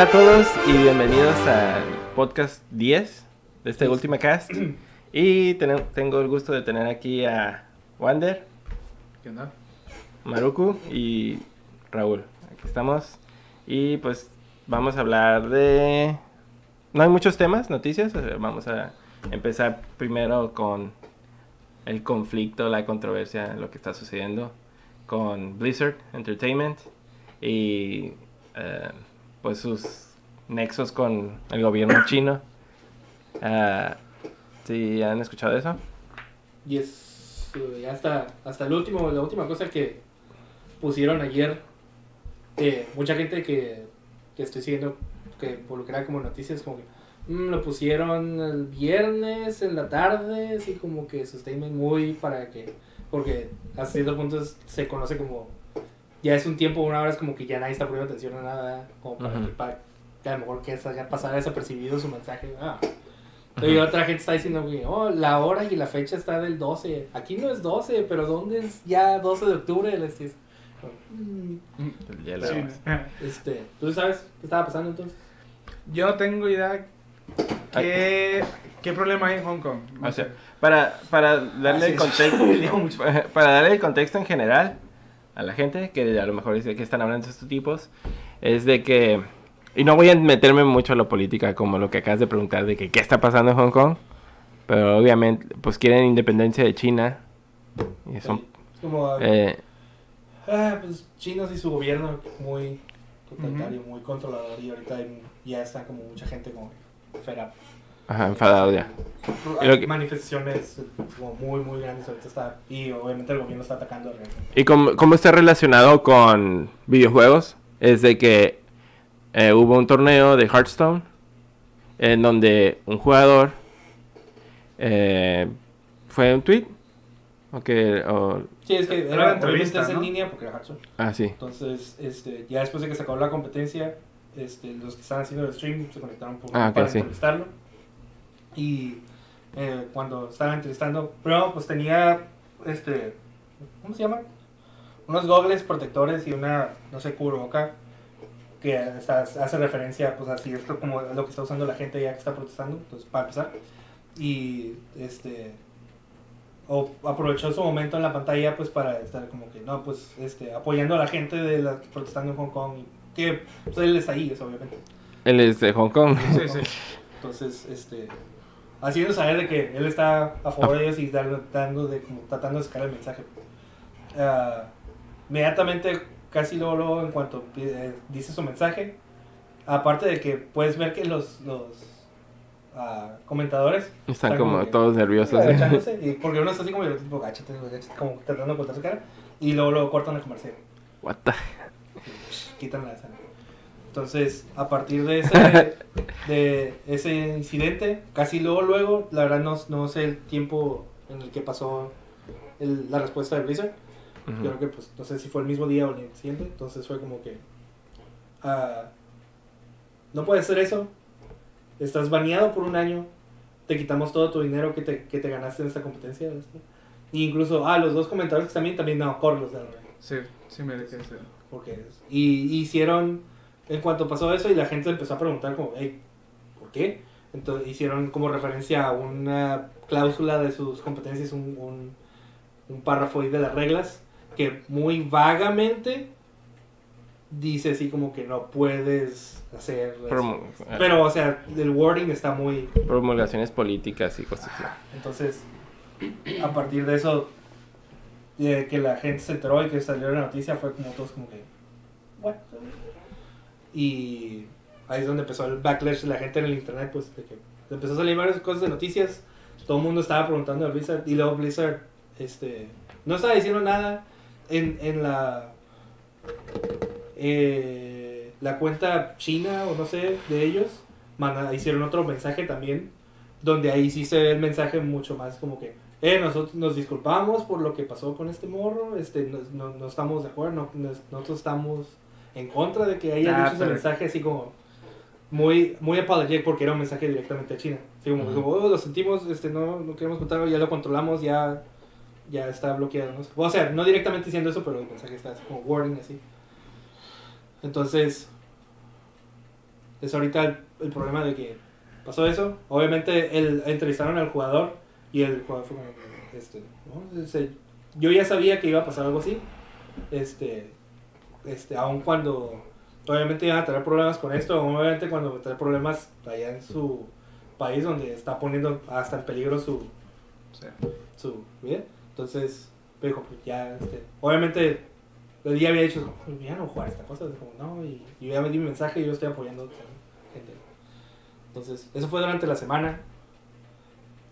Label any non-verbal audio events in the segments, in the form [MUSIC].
Hola a todos y bienvenidos al podcast 10 de este último cast. [CLEARS THROAT] Y ten- tengo el gusto de tener aquí a Wander, ¿Qué onda? Maruku y Raúl. Aquí estamos. Y pues vamos a hablar de... No hay muchos temas, noticias. Vamos a empezar primero con el conflicto, la controversia, lo que está sucediendo con Blizzard Entertainment y eh, pues sus nexos con el gobierno [COUGHS] chino. Ah, ¿Sí han escuchado eso? Y es eh, hasta, hasta el último, la última cosa que pusieron ayer, eh, mucha gente que, que estoy siguiendo, que involucrada como noticias, como que mm, lo pusieron el viernes en la tarde, así como que su statement muy para que, porque hasta cierto punto se conoce como, ya es un tiempo, una hora es como que ya nadie está poniendo atención a nada, como para, Ujú. que, para que a lo mejor que salga pasar desapercibido su mensaje. Ah. Y otra gente está diciendo que oh, la hora y la fecha está del 12. Aquí no es 12, pero ¿dónde es ya 12 de octubre? Les dices, mm, El hielo. Sí. [LAUGHS] Este, ¿Tú sabes qué estaba pasando entonces? Yo no tengo idea qué, qué problema hay en Hong Kong. No O sea, para, para darle Ah, el contexto, [LAUGHS] para darle el contexto en general a la gente que a lo mejor dice que están hablando estos tipos, es de que, y no voy a meterme mucho a la política como lo que acabas de preguntar de que qué está pasando en Hong Kong, pero obviamente pues quieren independencia de China y son, Es como, eh, ah, pues chinos y su gobierno muy totalitario, muy controlador y ahorita ya está como mucha gente como fed up. Ajá, enfadados ya. Y Hay lo que- manifestaciones como muy, muy grandes ahorita está, y obviamente el gobierno está atacando. Y cómo, cómo está relacionado con videojuegos, es de que eh, hubo un torneo de Hearthstone en donde un jugador eh, fue un tweet o que o- Sí, es que Era era una obviamente entrevista, es en línea porque era Hearthstone. ah sí Entonces, este, ya después de que se acabó la competencia, este, los que estaban haciendo el stream se conectaron por, Ah, ok, para sí. entrevistarlo. Y eh, cuando estaban entrevistando, pero pues tenía, este, ¿cómo se llama? Unos gogles protectores y una, no sé, cubreboca que está- hace referencia, pues así, esto como es lo que está usando la gente ya que está protestando, entonces para empezar. Y, este, o aprovechó su momento en la pantalla pues para estar como que no pues este apoyando a la gente de la protestando en Hong Kong y que pues él está ahí eso obviamente él es de Hong Kong [LAUGHS] Sí, sí. entonces este haciendo saber de que él está a favor de ellos y dando, dando de como tratando de sacar el mensaje. Ah, inmediatamente casi luego, luego en cuanto eh, dice su mensaje aparte de que puedes ver que los los ah, comentadores están Están como como que- todos nerviosos agachándose, y [LAUGHS] porque uno está así como tipo agáchate, agáchate", como tratando de ocultar su cara y luego lo cortan el comercial What the- quitan la escena entonces a partir de ese [LAUGHS] de ese incidente casi luego luego la verdad no, no sé el tiempo en el que pasó el- la respuesta de Blizzard. Ujú. yo creo que pues no sé si fue el mismo día o el siguiente entonces fue como que ah, no puedes hacer eso. Estás baneado por un año te quitamos todo tu dinero que te, que te ganaste en esta competencia y incluso ah los dos comentarios que también también no corlos Sí, sí me dejé porque y hicieron en cuanto pasó eso y la gente empezó a preguntar como hey ¿por qué? entonces hicieron como referencia a una cláusula de sus competencias un, un, un párrafo ahí de las reglas que muy vagamente dice así como que no puedes hacer eso. Pero o sea el wording está muy promulgaciones políticas y cosas así entonces, a partir de eso, de que la gente se enteró y que salió la noticia, fue como todos como que, "What?". Y ahí es donde empezó el backlash de la gente en el internet, pues, de que empezó a salir varias cosas de noticias, todo el mundo estaba preguntando a Blizzard, y luego Blizzard, este, no estaba diciendo nada en, en la, eh, la cuenta china, o no sé, de ellos, hicieron otro mensaje también, donde ahí sí se ve el mensaje mucho más como que, eh, nosotros nos disculpamos por lo que pasó con este morro, este, no, no, no estamos de acuerdo, no- nosotros estamos en contra de que haya Ah, dicho ese mensaje así como muy muy apologetic porque era un mensaje directamente a China. Así como, Ujú. como, "Oh, lo sentimos, este, no, no queremos contarlo, ya lo controlamos, ya, ya está bloqueado. ¿no? O sea, no directamente diciendo eso, pero el mensaje está así como wording así. Entonces, es ahorita el, el problema de que pasó eso. Obviamente el, entrevistaron al jugador y el jugador fue como, este, ¿no? Yo ya sabía que iba a pasar algo así. Este, este, aun cuando obviamente iban a tener problemas con esto, obviamente cuando tener problemas allá en su país donde está poniendo hasta en peligro su, su vida. Entonces, dijo, pues ya, este, obviamente, el día había dicho, ya no jugar esta cosa, como, no, y, y yo ya me di mi mensaje y yo estoy apoyando a gente. Entonces, eso fue durante la semana.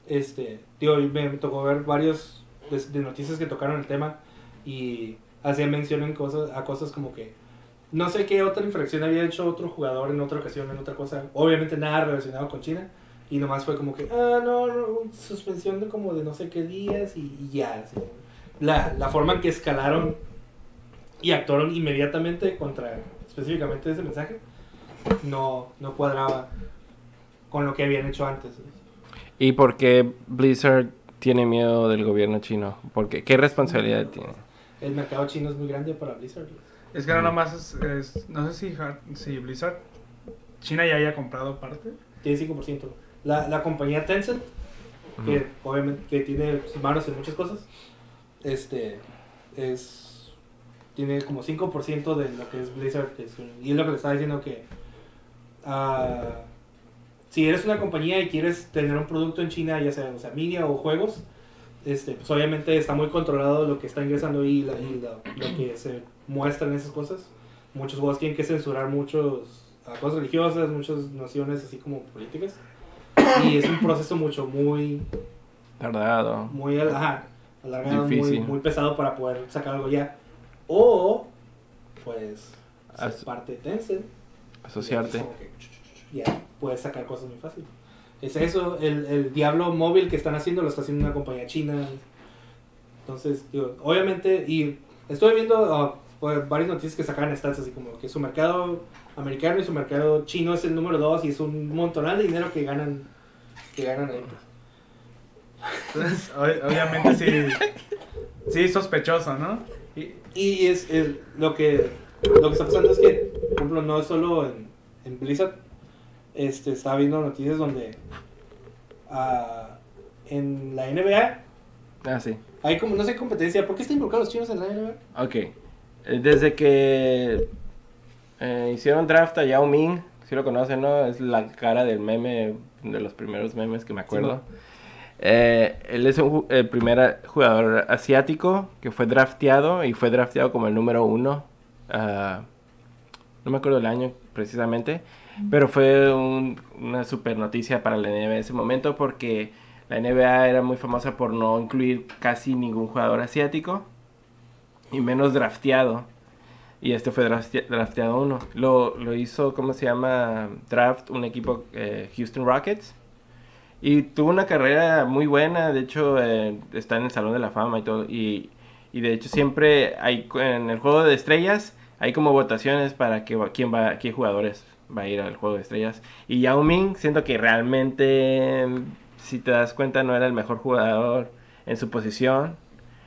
Este, tío, me, me tocó ver varios de, de noticias que tocaron el tema y hacían mención en cosas, a cosas como que no sé qué otra infracción había hecho otro jugador en otra ocasión, en otra cosa. Obviamente nada relacionado con China. Y nomás fue como que, ah, no, no suspensión de como de no sé qué días y, ya. La, la forma en que escalaron y actuaron inmediatamente contra específicamente ese mensaje no, no cuadraba con lo que habían hecho antes. ¿Y por qué Blizzard tiene miedo del gobierno chino? Porque, ¿Qué responsabilidad tiene? El mercado chino es muy grande para Blizzard. Es que no nomás es, es- no sé si, si Blizzard, China ya haya comprado parte. Tiene 5%. La, la compañía Tencent, que obviamente que tiene sus manos en muchas cosas, este es tiene como 5% de lo que es Blizzard. que es- y es lo que le estaba diciendo que ah, si eres una compañía y quieres tener un producto en China, ya sea, o sea media o juegos, este, pues obviamente está muy controlado lo que está ingresando y, la- y la- lo que se muestra en esas cosas. Muchos juegos tienen que censurar muchos cosas religiosas, muchas nociones así como políticas. Y es un proceso mucho muy Tardado. muy ajá, alargado, muy, muy pesado para poder sacar algo ya. O, pues, ser As- parte de Tencent. Asociarte. y como que, Ya, puedes sacar cosas muy fácil. Es eso, el, el Diablo móvil que están haciendo lo está haciendo una compañía china. Entonces, digo, obviamente, y estoy viendo pues, varias noticias que sacan stats así como que su mercado americano y su mercado chino es el número dos y es un montonal de dinero que ganan, que ganan ahí. pues. Entonces, ob- obviamente sí, sí, sospechoso, ¿no? Y, y es, es lo que lo que está pasando es que, por ejemplo, no es solo en, en Blizzard. Este, estaba viendo noticias donde ah, en la NBA Ah, sí. hay como, no sé, competencia. ¿Por qué están involucrados los chinos en la NBA? Ok. Eh, Desde que eh, hicieron draft a Yao Ming, si lo conocen, ¿no? Es la cara del meme, de los primeros memes que me acuerdo. Eh, él es un el primer jugador asiático que fue drafteado y fue drafteado como el número uno. ah, no me acuerdo el año precisamente, pero fue un- una super noticia para la NBA en ese momento porque la NBA era muy famosa por no incluir casi ningún jugador asiático y menos drafteado. Y este fue drafte- drafteado uno. Lo, lo hizo, ¿cómo se llama? Draft, un equipo, eh, Houston Rockets. Y tuvo una carrera muy buena, de hecho eh, está en el Salón de la Fama y todo. Y, y de hecho siempre hay en el juego de estrellas hay como votaciones para que quién va, qué jugadores va a ir al juego de estrellas. Y Yao Ming, siento que realmente, si te das cuenta, no era el mejor jugador en su posición.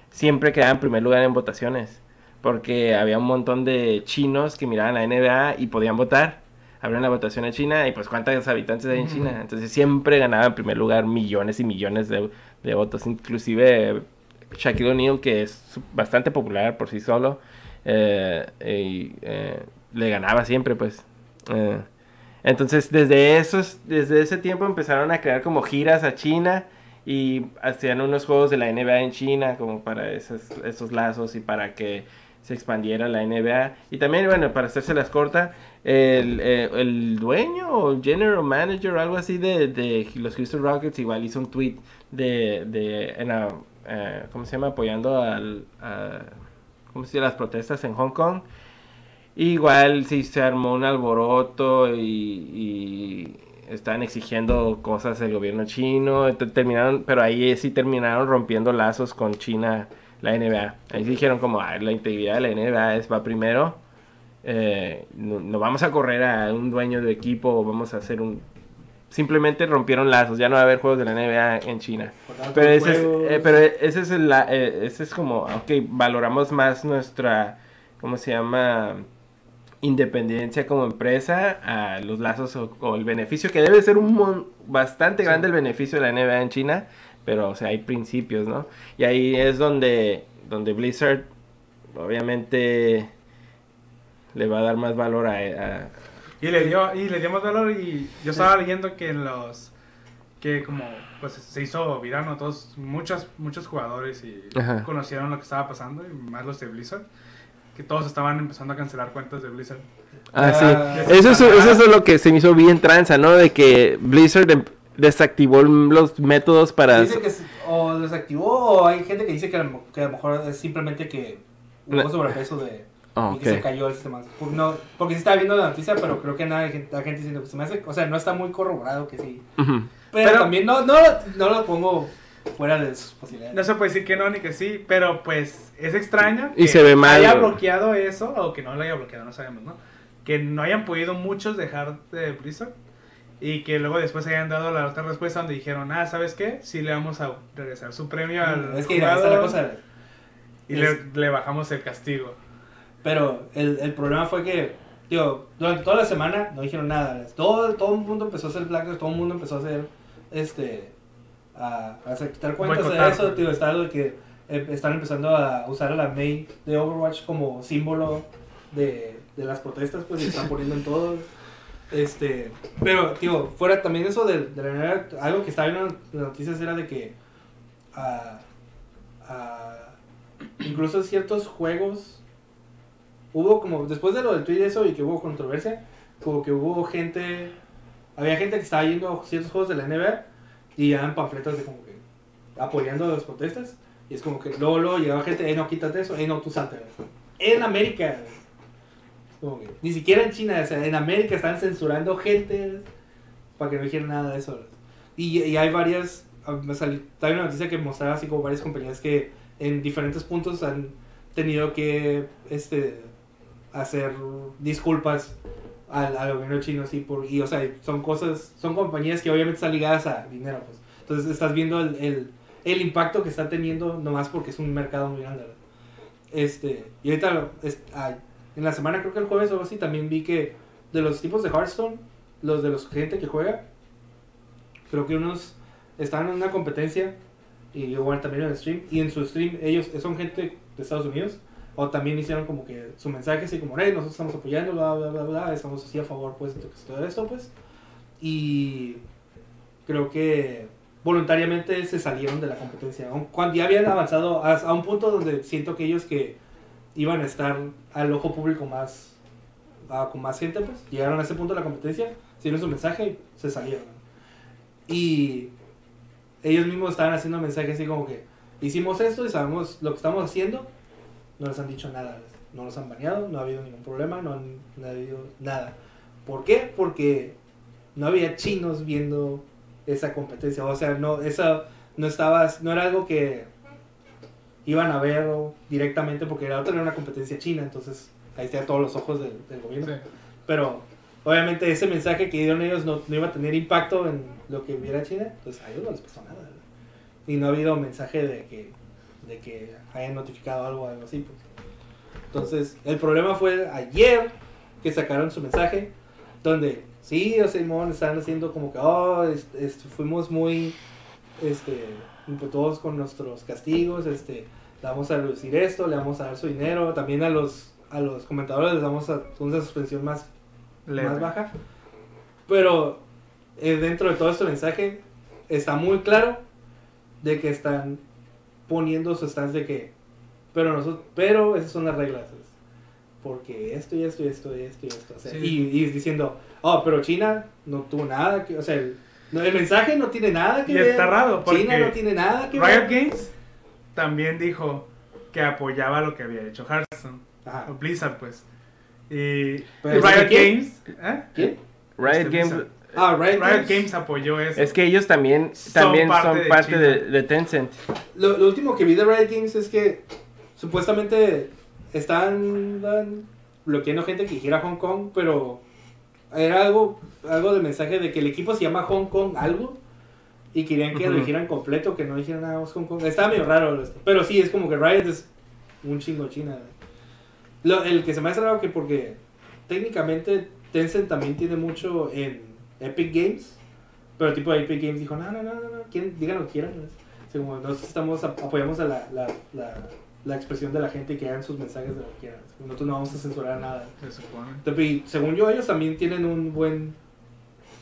Siempre quedaba en primer lugar en votaciones. Porque había un montón de chinos que miraban la NBA y podían votar. Había una votación en China y pues cuántos habitantes hay en. China. Entonces siempre ganaba en primer lugar millones y millones de, de votos. Inclusive Shaquille O'Neal, que es bastante popular por sí solo, eh, y, eh, le ganaba siempre pues. Eh, entonces desde, esos, desde ese tiempo empezaron a crear como giras a China y hacían unos juegos de la NBA en China como para esos, esos lazos y para que se expandiera la NBA. Y también, bueno, para hacérselas corta, el, eh, el dueño o general manager o algo así de, los Houston Rockets igual hizo un tweet de, de en la, eh, ¿cómo se llama? Apoyando al, a, ¿cómo se llama? las protestas en Hong Kong. Igual sí se armó un alboroto y, y estaban exigiendo cosas del gobierno chino, te- terminaron, pero ahí sí terminaron rompiendo lazos con China, la NBA. Ahí sí dijeron como, "Ah, la integridad de la NBA es, va primero, eh, no, no vamos a correr a un dueño de equipo, vamos a hacer un... Simplemente rompieron lazos, ya no va a haber juegos de la NBA en China. Cortaron Pero ese es, eh, pero ese es, el, la- eh, ese es como, ok, valoramos más nuestra, ¿cómo se llama? Independencia como empresa a los lazos o, o el beneficio, que debe ser un mon- bastante Sí. grande el beneficio de la NBA en China, pero o sea, hay principios, ¿no? Y ahí es donde, donde Blizzard obviamente le va a dar más valor a... a- Y le dio, y le dio más valor y yo estaba leyendo que en los que como pues se hizo viral, ¿no? Todos, muchos, muchos jugadores y Ajá. conocieron lo que estaba pasando, y más los de Blizzard, que todos estaban empezando a cancelar cuentas de Blizzard. Ah, sí. Ah, Eso es, eso es lo que se me hizo bien tranza, ¿no? De que Blizzard em- desactivó los métodos para... Dice que se- o desactivó o hay gente que dice que a, lo, que a lo mejor es simplemente que hubo sobrepeso de Ah, y que se cayó el sistema. Por- No, porque sí estaba viendo la noticia, pero creo que nada, hay gente, diciendo que se me hace, o sea, no está muy corroborado que sí. Pero, Pero- también no, no, no lo pongo fuera de sus posibilidades. No se puede decir que no ni que sí, pero pues es extraño Y que se ve mal. haya bloqueado eso o que no lo haya bloqueado, no sabemos, ¿no? Que no hayan podido muchos dejar de Blizzard y que luego después hayan dado la otra respuesta donde dijeron, ah, ¿sabes qué? Sí le vamos a regresar su premio al es que es la jugador cosa. y es- le, le bajamos el castigo. Pero el, el problema fue que, tío, durante toda la semana no dijeron nada. Todo, todo el mundo empezó a hacer blacklist, todo el mundo empezó a hacer, este, a, a quitar cuentas de eso, tío. Está lo de que eh, están empezando a usar a la May de Overwatch como símbolo de, de las protestas, pues, y están [LAUGHS] poniendo en todo. Este, pero, tío, fuera también eso de, de la manera, algo que estaba viendo en las noticias era de que, ah, ah, incluso ciertos juegos hubo como, después de lo del tweet y eso y que hubo controversia, como que hubo gente, había gente que estaba yendo a ciertos juegos de la NBA y daban panfletos de como que apoyando las protestas y es como que luego, luego llegaba gente, hey no, quítate eso, hey no, tú salte. En América, como que, ni siquiera en China, o sea, en América están censurando gente para que no dijeran nada de eso. Y, y hay varias, ah, hay una noticia que mostraba así como varias compañías que en diferentes puntos han tenido que este hacer disculpas al, al gobierno chino así por y o sea son cosas son compañías que obviamente están ligadas a dinero pues entonces estás viendo el, el, el impacto que está teniendo nomás porque es un mercado muy grande ¿verdad? este y ahorita ah, en la semana creo que el jueves o algo así también vi que de los tipos de Hearthstone los de los gente que juega creo que unos están en una competencia y igual también en el stream y en su stream ellos son gente de Estados Unidos o también hicieron como que su mensaje así como hey nosotros estamos apoyando bla bla bla bla estamos así a favor pues de todo esto pues y creo que voluntariamente se salieron de la competencia. Cuando ya habían avanzado a, a un punto donde siento que ellos que iban a estar al ojo público más a- con más gente pues llegaron a ese punto de la competencia hicieron su mensaje y se salieron. Y ellos mismos estaban haciendo mensajes así como que hicimos esto y sabemos lo que estamos haciendo no les han dicho nada, no los han baneado, no ha habido ningún problema, no, han, no ha habido nada. ¿Por qué? Porque no había chinos viendo esa competencia, o sea, no, esa no estaba, no era algo que iban a ver directamente porque la otra era una competencia china, entonces ahí estaban todos los ojos del, del gobierno. Pero obviamente ese mensaje que dieron ellos no, no iba a tener impacto en lo que viera China, entonces a ellos no les pasó nada. ¿verdad? Y no ha habido mensaje de que, de que hayan notificado algo o algo así. Pues. Entonces, el problema fue ayer que sacaron su mensaje, donde sí, o Simón están haciendo como que, oh, es- es- fuimos muy, este, todos con nuestros castigos, este, le vamos a reducir esto, le vamos a dar su dinero, también a los, a los comentadores les damos a, una suspensión más Leve. más baja. Pero eh, dentro de todo este mensaje está muy claro de que están poniendo su stance de que, pero nosotros, pero esas son las reglas. ¿sabes? Porque esto y esto y esto y esto y esto. o sea, Sí. y, y diciendo, oh, pero China no tuvo nada que, o sea, el, no, el mensaje no tiene nada que Y ver. está raro, porque China no tiene nada que Riot ver. Games también dijo que apoyaba lo que había hecho Hearthstone. Ajá. O Blizzard, pues. Y Pero, y Riot. Games. ¿eh? ¿Quién? Riot Este Games... Ah, Riot, Riot Games. Games apoyó eso. Es que ellos también, Son también parte son de parte de, de Tencent. Lo, lo último que vi de Riot Games es que supuestamente estaban dan- bloqueando gente que quiera Hong Kong, pero era algo, algo de mensaje de que el equipo se llama Hong Kong algo y querían que lo Ujú. dijeran completo, que no dijeran nada más Hong Kong. Estaba medio raro, esto, pero sí, es como que Riot es un chingo China. Lo, el que se me hace raro que porque técnicamente Tencent también tiene mucho en Epic Games, pero tipo Epic Games dijo, no, no, no, no, no, ¿quién- digan lo que quieran. Así como nosotros estamos, ap- apoyamos a la, la, la, la expresión de la gente que hagan sus mensajes de lo que quieran. Nosotros no vamos a censurar nada. Se y según yo, ellos también tienen un buen,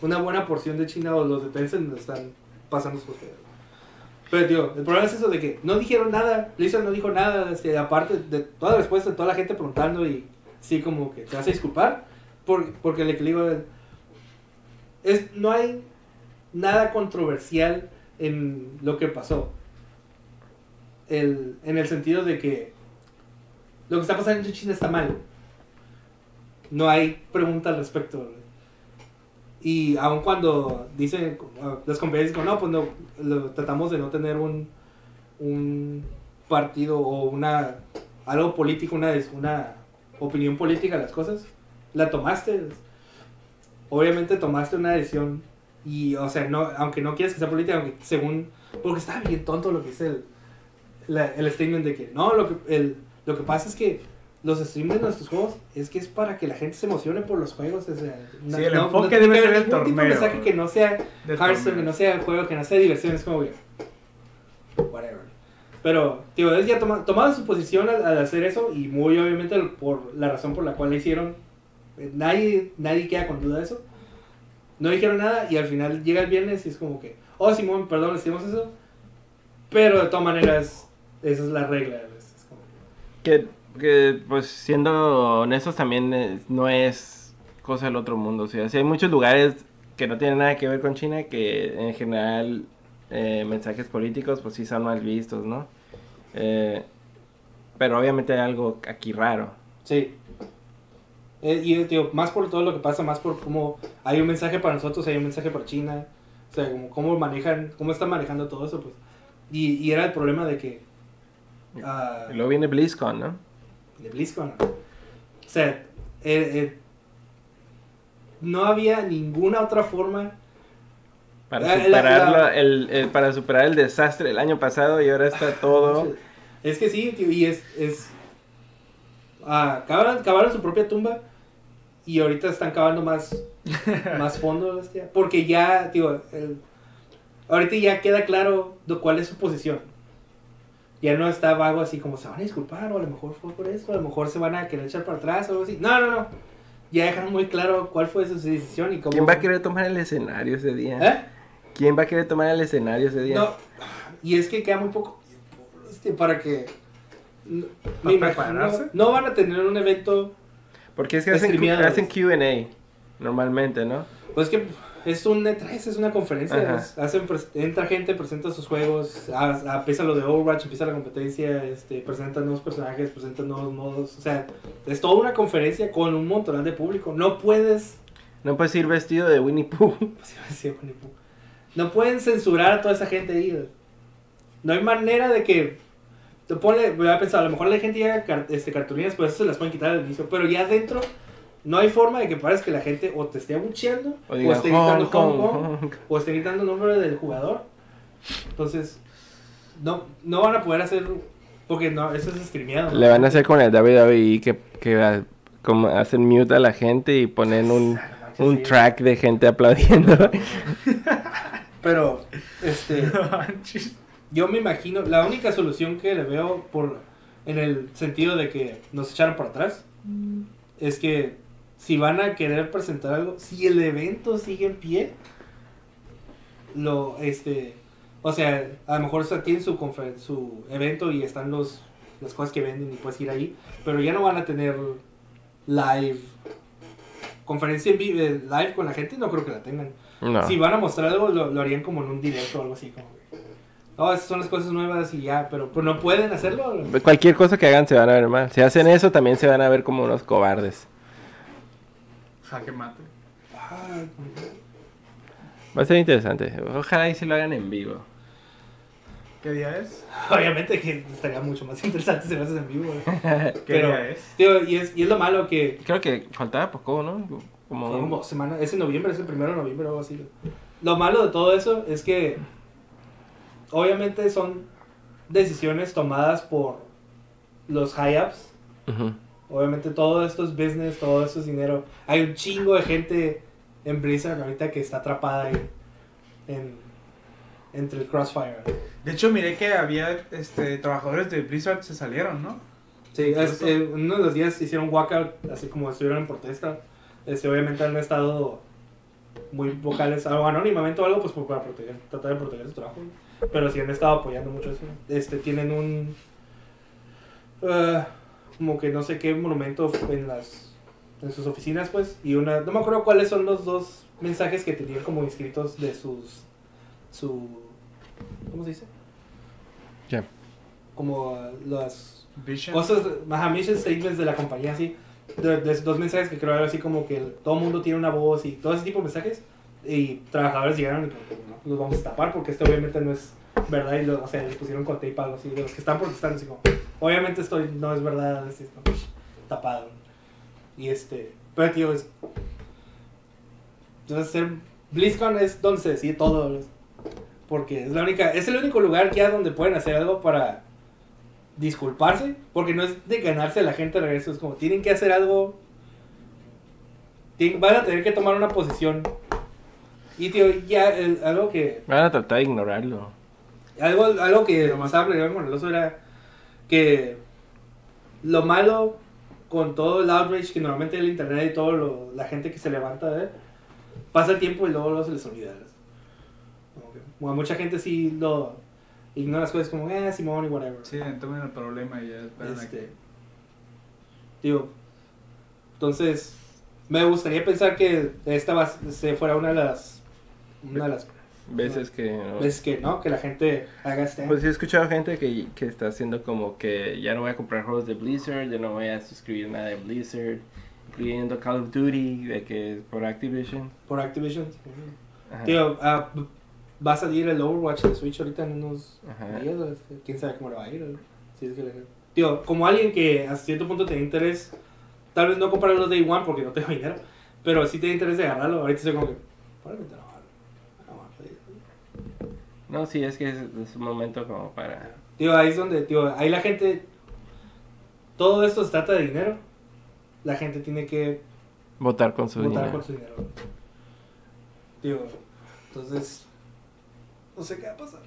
una buena porción de China o los de Tencent están pasando sus. Pero, tío, el problema es eso de que no dijeron nada, Blizzard no dijo nada, este, aparte de toda la respuesta de toda la gente preguntando y sí como que te a disculpar, por, porque le que le digo es, no hay nada controversial en lo que pasó. El, en el sentido de que lo que está pasando en China está mal. No hay pregunta al respecto. Y aun cuando dicen las conferencias, como, no, pues no, lo- tratamos de no tener un, un partido o una algo político, una, una opinión política de las cosas, la tomaste. Obviamente tomaste una decisión y, o sea, no, aunque no quieras que sea política, aunque según, porque está bien tonto lo que dice el, la- el statement de que, no, lo que, el, lo que pasa es que los streams de nuestros juegos es que es para que la gente se emocione por los juegos. O sea, Sí, el enfoque tiene debe que ser el ningún tipo de torneo. mensaje que no sea Hearthstone, que torneo. no sea el juego, que no sea diversión, es como, güey, whatever. Pero, tío, ellos ya toma, tomaron su posición al, al hacer eso y muy obviamente por la razón por la cual la hicieron, nadie, nadie queda con duda de eso. No dijeron nada y al final llega el viernes y es como que, oh Simón, perdón, hicimos eso, pero de todas maneras, esa es la regla. Es como- Que, que, pues siendo honestos también no es cosa del otro mundo. O sea, sí hay muchos lugares que no tienen nada que ver con China que en general eh, mensajes políticos pues sí son mal vistos, ¿no? Eh, pero obviamente hay algo aquí raro. Sí. Eh, y tío, más por todo lo que pasa, más por cómo hay un mensaje para nosotros, hay un mensaje para China. O sea, como cómo manejan, cómo están manejando todo eso, pues. Y, y era el problema de que. ah, Y luego viene BlizzCon, ¿no? de BlizzCon. O sea, eh, eh, no había ninguna otra forma. Para superar, la- el, el- para superar el desastre del año pasado y ahora está [LAUGHS] todo... Es que sí, tío, y es. es ah, cavaron, cavaron su propia tumba y ahorita están cavando más, [LAUGHS] más fondo. Porque ya, el- ahorita ya queda claro de cuál es su posición. Ya no está vago así como se van a disculpar, o a lo mejor fue por eso, a lo mejor se van a querer echar para atrás o algo así. No, no, no. Ya dejaron muy claro cuál fue su decisión y cómo. ¿Quién va a querer tomar el escenario ese día? ¿Eh? ¿Quién va a querer tomar el escenario ese día? No, y es que queda muy poco tiempo este, para que. ¿Para me imagino- prepararse? no van a tener un evento. Porque es que hacen, Q&A normalmente, ¿no? Pues que es un E3, es una conferencia. Es- hacen, entra gente, presenta sus juegos, empieza lo de Overwatch, empieza la competencia, este, presentan nuevos personajes, presentan nuevos modos. O sea, es toda una conferencia con un montón de público. No puedes. No puedes ir vestido de Winnie Pooh. [LAUGHS] No pueden censurar a toda esa gente ahí. No hay manera de que. Te pone, voy a pensar, a lo mejor la gente llega car- este, cartulinas, pues eso se las pueden quitar al inicio. Pero ya adentro, no hay forma de que parezca que la gente o te esté abucheando, O esté gritando "Hong Kong, Hong Kong, Hong". o esté gritando el nombre del jugador. Entonces, no, no van a poder hacer. Porque no, eso es streameado. Le van a hacer con el WWE que, que ah, como hacen mute a la gente y ponen un, un Sí. track de gente aplaudiendo. [LAUGHS] Pero, este. [LAUGHS] Yo me imagino, la única solución que le veo por en el sentido de que nos echaron para atrás es que si van a querer presentar algo, si el evento sigue en pie, lo este, o sea, a lo mejor o sea, tienen su confer- su evento y están los las cosas que venden y puedes ir ahí, pero ya no van a tener live conferencia en vivo, eh, live con la gente, no creo que la tengan. No. Si van a mostrar algo, lo, lo harían como en un directo o algo así. Como, esas son las cosas nuevas y ya, pero pues no pueden hacerlo. Cualquier cosa que hagan se van a ver mal. Si hacen eso también se van a ver como unos cobardes. Jaque mate. Ah, Va a ser interesante. Ojalá y se lo hagan en vivo. ¿Qué día es? [LAUGHS] obviamente que estaría mucho más interesante si lo haces en vivo. [LAUGHS] ¿Qué Pero, día es? tío, y, es, y es lo malo que Creo que faltaba poco, ¿no? Como, fue como semana, es en noviembre, es el primero de noviembre o algo así. Lo malo de todo eso es que obviamente son decisiones tomadas por los high-ups Ujú. obviamente todo esto es business, todo esto es dinero. Hay un chingo de gente en Blizzard ahorita que está atrapada ahí en, entre el Crossfire. De hecho, miré que había este, trabajadores de Blizzard se salieron, ¿no? Sí, es- eh, uno de los días hicieron walkout, así como estuvieron en protesta. Este, obviamente han estado muy vocales, algo anónimamente o algo, pues para proteger, tratar de proteger su trabajo. Pero sí han estado apoyando mucho eso. Este, tienen un. ah, como que no sé qué monumento en las. En sus oficinas, pues. Y una. No me acuerdo cuáles son los dos mensajes que tenían como inscritos de sus. Su. ¿Cómo se dice? Ya. Como ah, las Vision. cosas, ajá, mission statements de la compañía, así. De, de- dos mensajes que creo algo así como que todo el mundo tiene una voz y todo ese tipo de mensajes. Y trabajadores llegaron y que, no, los vamos a tapar porque esto obviamente no es verdad. Y lo, o sea, les pusieron con tape algo así. De los que están protestando, así como, obviamente esto no es verdad, así, es como, tapado. Y este, pero tío, es. Entonces, ser BlizzCon es donde se decide todo. Porque es la única, es el único lugar ya donde pueden hacer algo para disculparse, porque no es de ganarse a la gente de regreso, es como tienen que hacer algo, tienen- van a tener que tomar una posición. Y tío, ya el- algo que Van a tratar de ignorarlo. algo, algo que estaba platicando con el oso era que lo malo con todo el outrage que normalmente hay en el internet y todo lo, la gente que se levanta de pasa el tiempo y luego, luego se les olvida. Que, bueno, mucha gente sí lo ignora las cosas como, eh, Simón y whatever. Sí, tomen el problema y ya esperan a Este, que- digo, entonces, me gustaría pensar que esta se fuera una de las, una de las Veces que... no- veces que, ¿no? Que la gente haga este... Pues sí he escuchado gente que, que está haciendo como que ya no voy a comprar juegos de Blizzard, ya no voy a suscribir nada de Blizzard, incluyendo Call of Duty, de que es por Activision. por Activision. Ajá. Tío, ah, va a salir el Overwatch de Switch ahorita en unos Ajá. días. sea, Quién sabe cómo le va a ir. Si es que le- Tío, como alguien que a cierto punto tiene interés, tal vez no comprarlo Day One porque no tengo [LAUGHS] dinero, pero sí tiene interés de agarrarlo. Ahorita estoy como que, probablemente no, no, no, no. Sí, es que es, es un momento como para... Tío, ahí es donde, tío, ahí la gente, todo esto se trata de dinero. La gente tiene que Votar con su votar dinero. con su dinero. Tío, entonces, no sé qué va a pasar.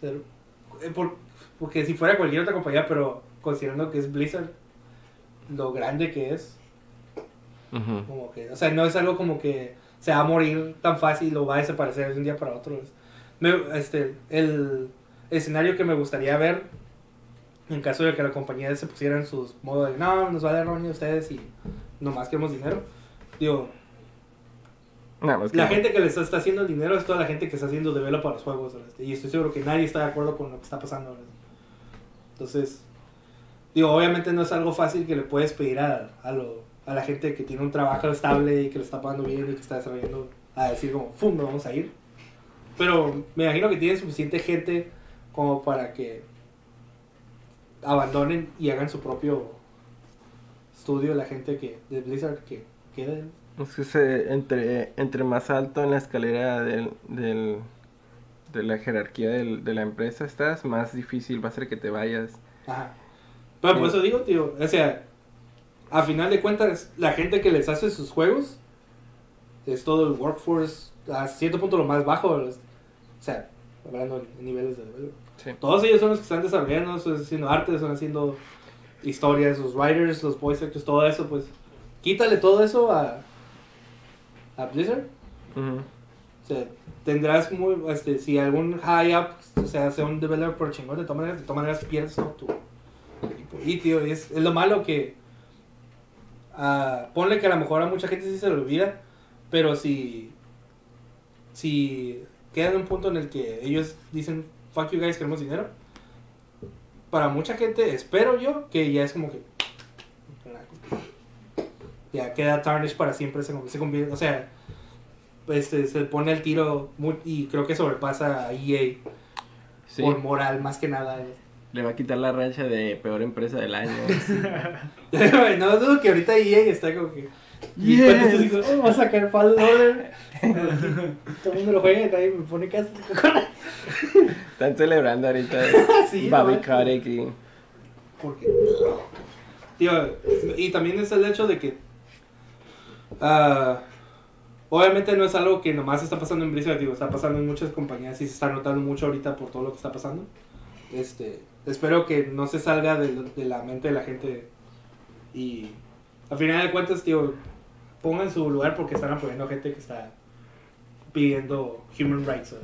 Pero, eh, por- porque si fuera cualquier otra compañía, pero considerando que es Blizzard, lo grande que es, como que, o sea, no es algo como que se va a morir tan fácil o va a desaparecer de un día para otro. Es- me- este, el escenario que me gustaría ver, en caso de que la compañía se pusiera en sus modos de, no, nos vale Ronnie ustedes y nomás queremos dinero. Digo, No, pues la que- gente que les está haciendo el dinero es toda la gente que está haciendo develop para los juegos. ¿verdad? Y estoy seguro que nadie está de acuerdo con lo que está pasando. ¿verdad? Entonces, digo, obviamente no es algo fácil que le puedes pedir a, a, lo- a la gente que tiene un trabajo estable y que lo está pagando bien y que está desarrollando a decir como, ¡fum! nos vamos a ir. Pero me imagino que tienen suficiente gente como para que abandonen y hagan su propio estudio la gente que de Blizzard que quede. Es que se- entre, entre más alto en la escalera del, del- de la jerarquía del- de la empresa estás, más difícil va a ser que te vayas. Ajá. Pero por Sí. eso digo, tío, o sea, a final de cuentas, la gente que les hace sus juegos es todo el workforce, a cierto punto lo más bajo, los- o sea, hablando en, niveles de development. Sí. Todos ellos son los que están desarrollando, están haciendo arte, están haciendo historias, los writers, los voice actors, todo eso, pues, quítale todo eso a, a Blizzard. O sea, tendrás muy, este, si algún high up, o sea, sea un developer chingón, de todas maneras, de todas maneras pierdes todo tu equipo. Y tío, es, es lo malo que, ah, ponle que a lo mejor a mucha gente sí se le olvida, pero si, si queda en un punto en el que ellos dicen, fuck you guys, queremos dinero, para mucha gente, espero yo, que ya es como que, ya queda tarnish para siempre, se, se convierte, o sea, este, se pone al tiro muy- y creo que sobrepasa a EA Sí, por moral más que nada. le va a quitar la rancha de peor empresa del año. [LAUGHS] no dudo que ahorita EA está como que. Y Yes. tú dices, oh, va a sacar Fallen Order. [LAUGHS] Todo el mundo lo juega y nadie me pone caso. [LAUGHS] Están celebrando ahorita [LAUGHS] Sí, Bobby no, Kotick y... Porque. Tío, y también es el hecho de que. ah, obviamente no es algo que nomás está pasando en Blizzard, digo, está pasando en muchas compañías y se está notando mucho ahorita por todo lo que está pasando. Este, espero que no se salga de, de la mente de la gente y al final de cuentas, tío, pongan su lugar porque están apoyando a gente que está pidiendo human rights.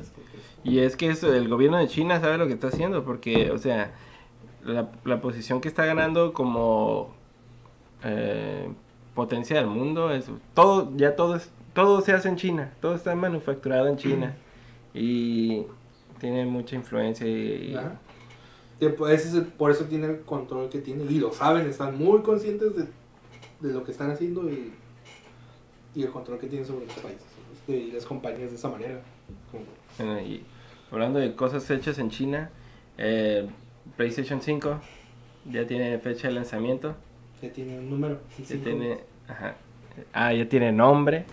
Y es que eso, el gobierno de China sabe lo que está haciendo, porque, o sea, la, la posición que está ganando como eh, potencia del mundo es todo, ya todo es, todo se hace en China, todo está manufacturado en China [CLEARS THROAT] y tiene mucha influencia y, y- por eso tiene el control que tiene y lo saben, están muy conscientes de, de lo que están haciendo y, y el control que tienen sobre los países este, y las compañías de esa manera. Como- bueno, y hablando de cosas hechas en China, eh, PlayStation 5 ya tiene fecha de lanzamiento, que tiene un número. ya tiene, ajá, ah, ya tiene nombre,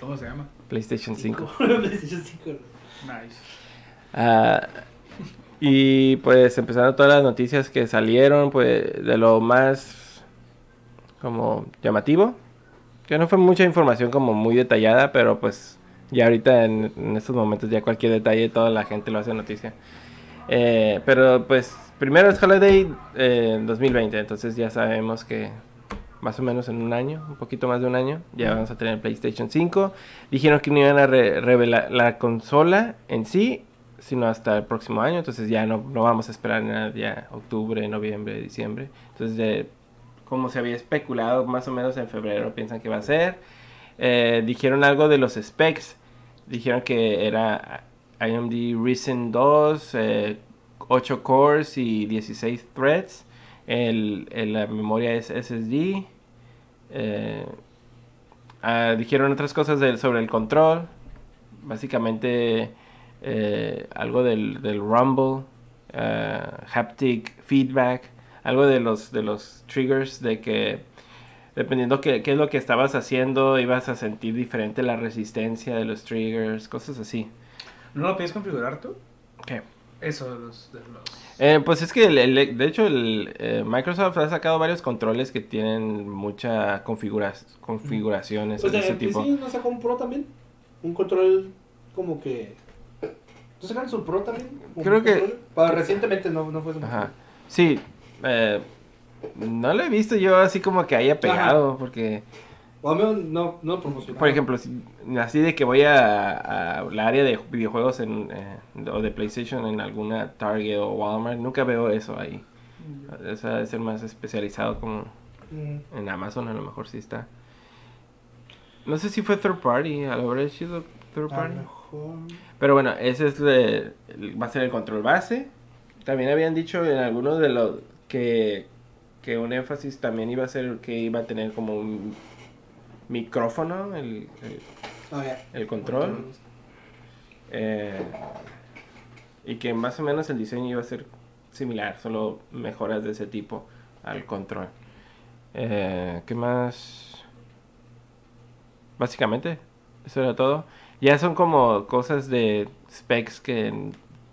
¿Cómo se llama? PlayStation 5. [LAUGHS] PlayStation 5. Nice. Ah, y pues empezando todas las noticias que salieron, pues de lo más como llamativo, que no fue mucha información como muy detallada, pero pues ya ahorita en, en estos momentos ya cualquier detalle toda la gente lo hace noticia. Eh, pero pues primero es Holiday eh, 2020, entonces ya sabemos que más o menos en un año, un poquito más de un año, ya vamos a tener PlayStation 5. Dijeron que no iban a re- revelar la consola en sí, sino hasta el próximo año, entonces ya no, no vamos a esperar nada, ya octubre, noviembre, diciembre. Entonces, de- como se había especulado, más o menos en febrero piensan que va a ser. Eh, dijeron algo de los specs, dijeron que era AMD Ryzen 2, eh, 8 cores y 16 threads. El, la memoria es SSD. eh, ah, dijeron otras cosas sobre el control. Básicamente eh, algo del, del rumble, haptic feedback, algo de los, de los triggers de que dependiendo qué, qué es lo que estabas haciendo ibas a sentir diferente la resistencia de los triggers, cosas así. ¿No lo pides configurar tú? ¿Qué? Eso de los... De los... Eh, pues es que, el- el- de hecho, el, eh, Microsoft ha sacado varios controles que tienen muchas configuraciones Pues de de ese tipo. PC no sacó un Pro también. Un control como que. ¿No sacaron su Pro también? ¿Un Creo que-? Para recientemente no, no fue su Ajá. Sí, eh, no lo he visto yo así como que haya pegado, porque, O no, no por ejemplo, así de que voy a, a la área de videojuegos en, eh, o de PlayStation en alguna Target o Walmart, nunca veo eso ahí. O sea, debe ser más especializado como Mm, en Amazon, a lo mejor sí está. No sé si fue third party, a lo habrá sido third a party. lo mejor. Pero bueno, ese es va a ser el control base. También habían dicho en algunos de los que, que un énfasis también iba a ser que iba a tener como un micrófono el, el- control. Eh, y que más o menos el diseño iba a ser similar, solo mejoras de ese tipo al control. Eh, ¿Qué más? Básicamente, eso era todo. Ya son como cosas de specs que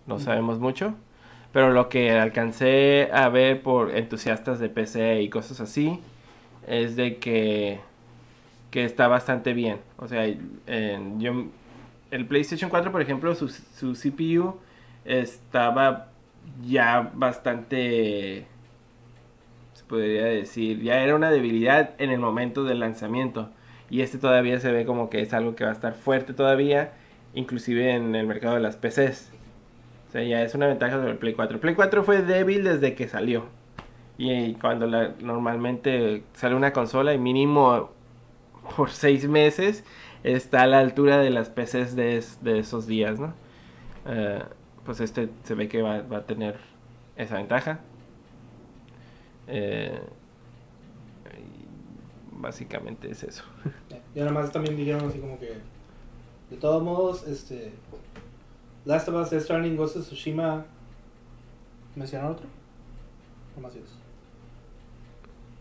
no sabemos mucho. Pero lo que alcancé a ver por entusiastas de PC y cosas así es de que, que está bastante bien. O sea, en- yo, el PlayStation 4, por ejemplo, su, su CPU estaba ya bastante, se podría decir, ya era una debilidad en el momento del lanzamiento. Y este todavía se ve como que es algo que va a estar fuerte todavía, inclusive en el mercado de las PCs. Ya es una ventaja sobre el Play 4. El Play 4 fue débil desde que salió. Y cuando normalmente sale una consola y mínimo por seis meses está a la altura de las PCs de, de esos días, ¿no? Eh, pues este se ve que va, a tener esa ventaja. Eh, básicamente es eso. [LAUGHS] Y además también dijeron así como que. De todos modos, este. Last of Us, Death Stranding, Ghost of Tsushima. ¿Mencionaron otro? No más eso.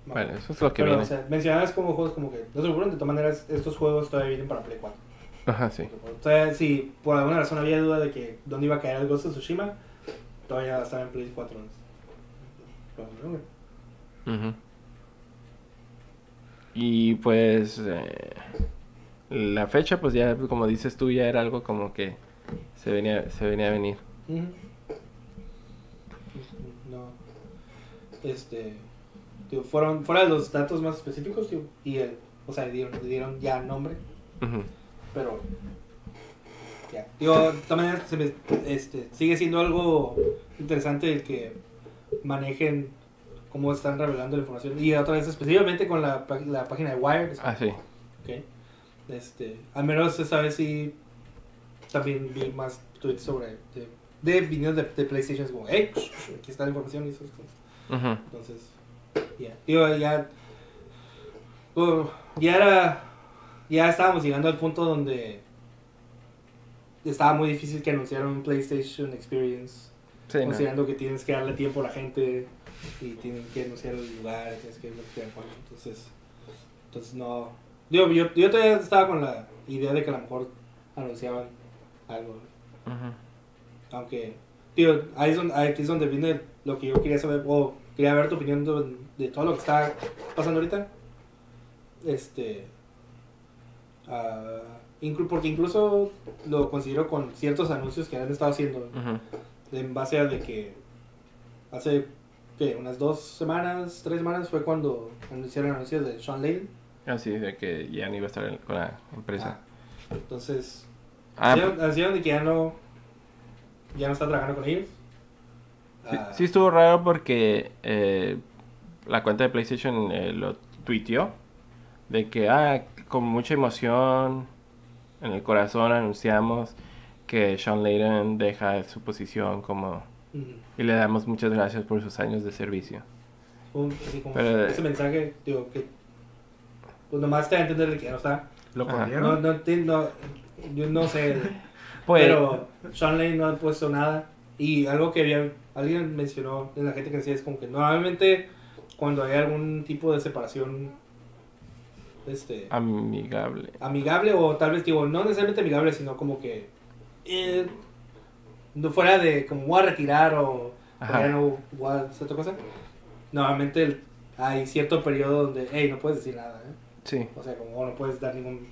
No. Bueno, eso es lo que Pero, viene. o sea, mencionadas como juegos como que. No se preocupen, de todas maneras, estos juegos todavía vienen para Play 4. Ajá, sí. Entonces, si por alguna razón había duda de que dónde iba a caer el Ghost of Tsushima, todavía estaba en Play 4. Pero, bueno, Ujú. Y pues eh, la fecha, pues ya como dices tú, ya era algo como que se venía, se venía a venir. No. Este. fueron, fuera de los datos más específicos, digo, y el, o sea, dieron, le dieron ya nombre, pero. Ya. Digo, también se me- este, sigue siendo algo interesante el que manejen cómo están revelando la información. Y otra vez, específicamente con la, la página de Wired. Ah, sí. Ok. Este, al menos esta vez sí también vi más tweets sobre de, de videos de, de PlayStation como, hey, aquí está la información y cosas. Ujú. Entonces, ya, ya, uh, ya era, ya estábamos llegando al punto donde estaba muy difícil que anunciaran un PlayStation Experience, Sí, no. considerando que tienes que darle tiempo a la gente y tienen que anunciar el lugar, tienes que bloquear entonces, entonces no, digo, yo, yo todavía estaba con la idea de que a lo mejor anunciaban algo, aunque, tío, ahí es donde, aquí es donde viene lo que yo quería saber, o quería ver tu opinión de, de todo lo que está pasando ahorita. Este. ah, inclu- porque incluso lo considero con ciertos anuncios que han estado haciendo, en base a de que hace, ¿qué? Unas dos semanas, tres semanas fue cuando anunciaron anuncios de Sean Lane. Así de que ya no iba a estar con la empresa. Entonces, Ah, anunciaron- anunciaron de que ya no, ya no está trabajando con ellos. Sí, Ah, sí estuvo raro porque eh, la cuenta de PlayStation eh, lo tuiteó de que ah, con mucha emoción en el corazón anunciamos que Sean Layden deja su posición como y le damos muchas gracias por sus años de servicio. Un- así como Pero- ese mensaje, digo, que pues nomás te da a entender de que ya no está. ¿Lo corrieron? No, no, no, yo no sé, [LAUGHS] Pues, pero Sean Lane no ha puesto nada. Y algo que había, alguien mencionó de la gente que decía es como que normalmente cuando hay algún tipo de separación este, amigable. amigable o tal vez digo, no necesariamente amigable, sino como que eh, no fuera de como voy a retirar o, ya no voy a hacer otra cosa. Normalmente hay cierto periodo donde, hey, no puedes decir nada, ¿eh? Sí. O sea, como no puedes dar ningún.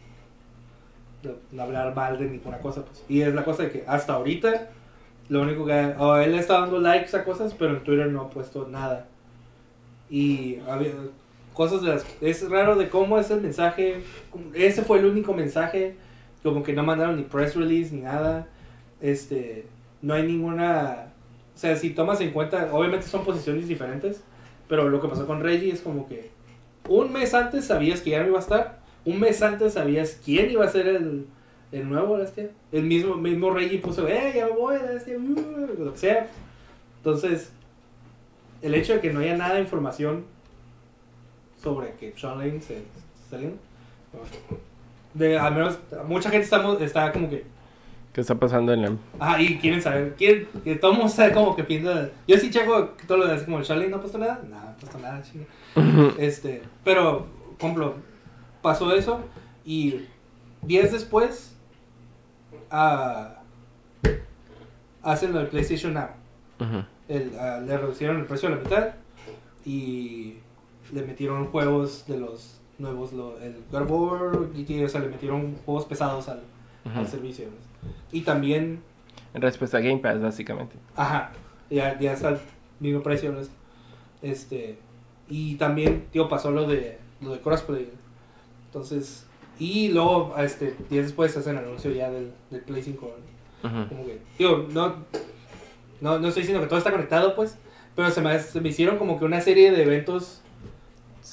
No, hablar mal de ninguna cosa, pues. Y es la cosa de que hasta ahorita, lo único que. O él está dando likes a cosas, pero en Twitter no ha puesto nada. Y había cosas de las. Es raro de cómo es el mensaje. Ese fue el único mensaje. Como que no mandaron ni press release ni nada. Este. No hay ninguna. O sea, si tomas en cuenta. Obviamente son posiciones diferentes. Pero lo que pasó con Reggie es como que un mes antes sabías que ya no iba a estar. Un mes antes sabías quién iba a ser el, el nuevo Bestia. El mismo, mismo Reggie puso, eh, ya voy, Bestia, uh", lo que sea. Entonces, el hecho de que no haya nada de información sobre que Sean Lane se saliendo. [LAUGHS] De, al menos, mucha gente está, está como que, ¿Qué está pasando en la... Ah, y quieren saber, quieren, que todo el mundo sabe como que piensa. Yo sí checo todo lo de así como el Charlie no ha puesto nada. Nada, no ha puesto nada, chinga. [LAUGHS] Este, pero, por ejemplo, pasó eso y días después ah, hacen lo del PlayStation Now. El, ah, le reducieron el precio a la mitad y le metieron juegos de los nuevos, lo- el God o sea, le metieron juegos pesados al, servicio. Y también En respuesta a Game Pass, básicamente. Ajá, ya, ya está al mismo precio. ¿no? Este, y también, tío, pasó lo de, lo de crossplay. Entonces, y luego, este, días después hacen el anuncio ya del, del Play 5. ¿no? Ujú. Como que, tío, no, no, no estoy diciendo que todo está conectado, pues, pero se me, se me hicieron como que una serie de eventos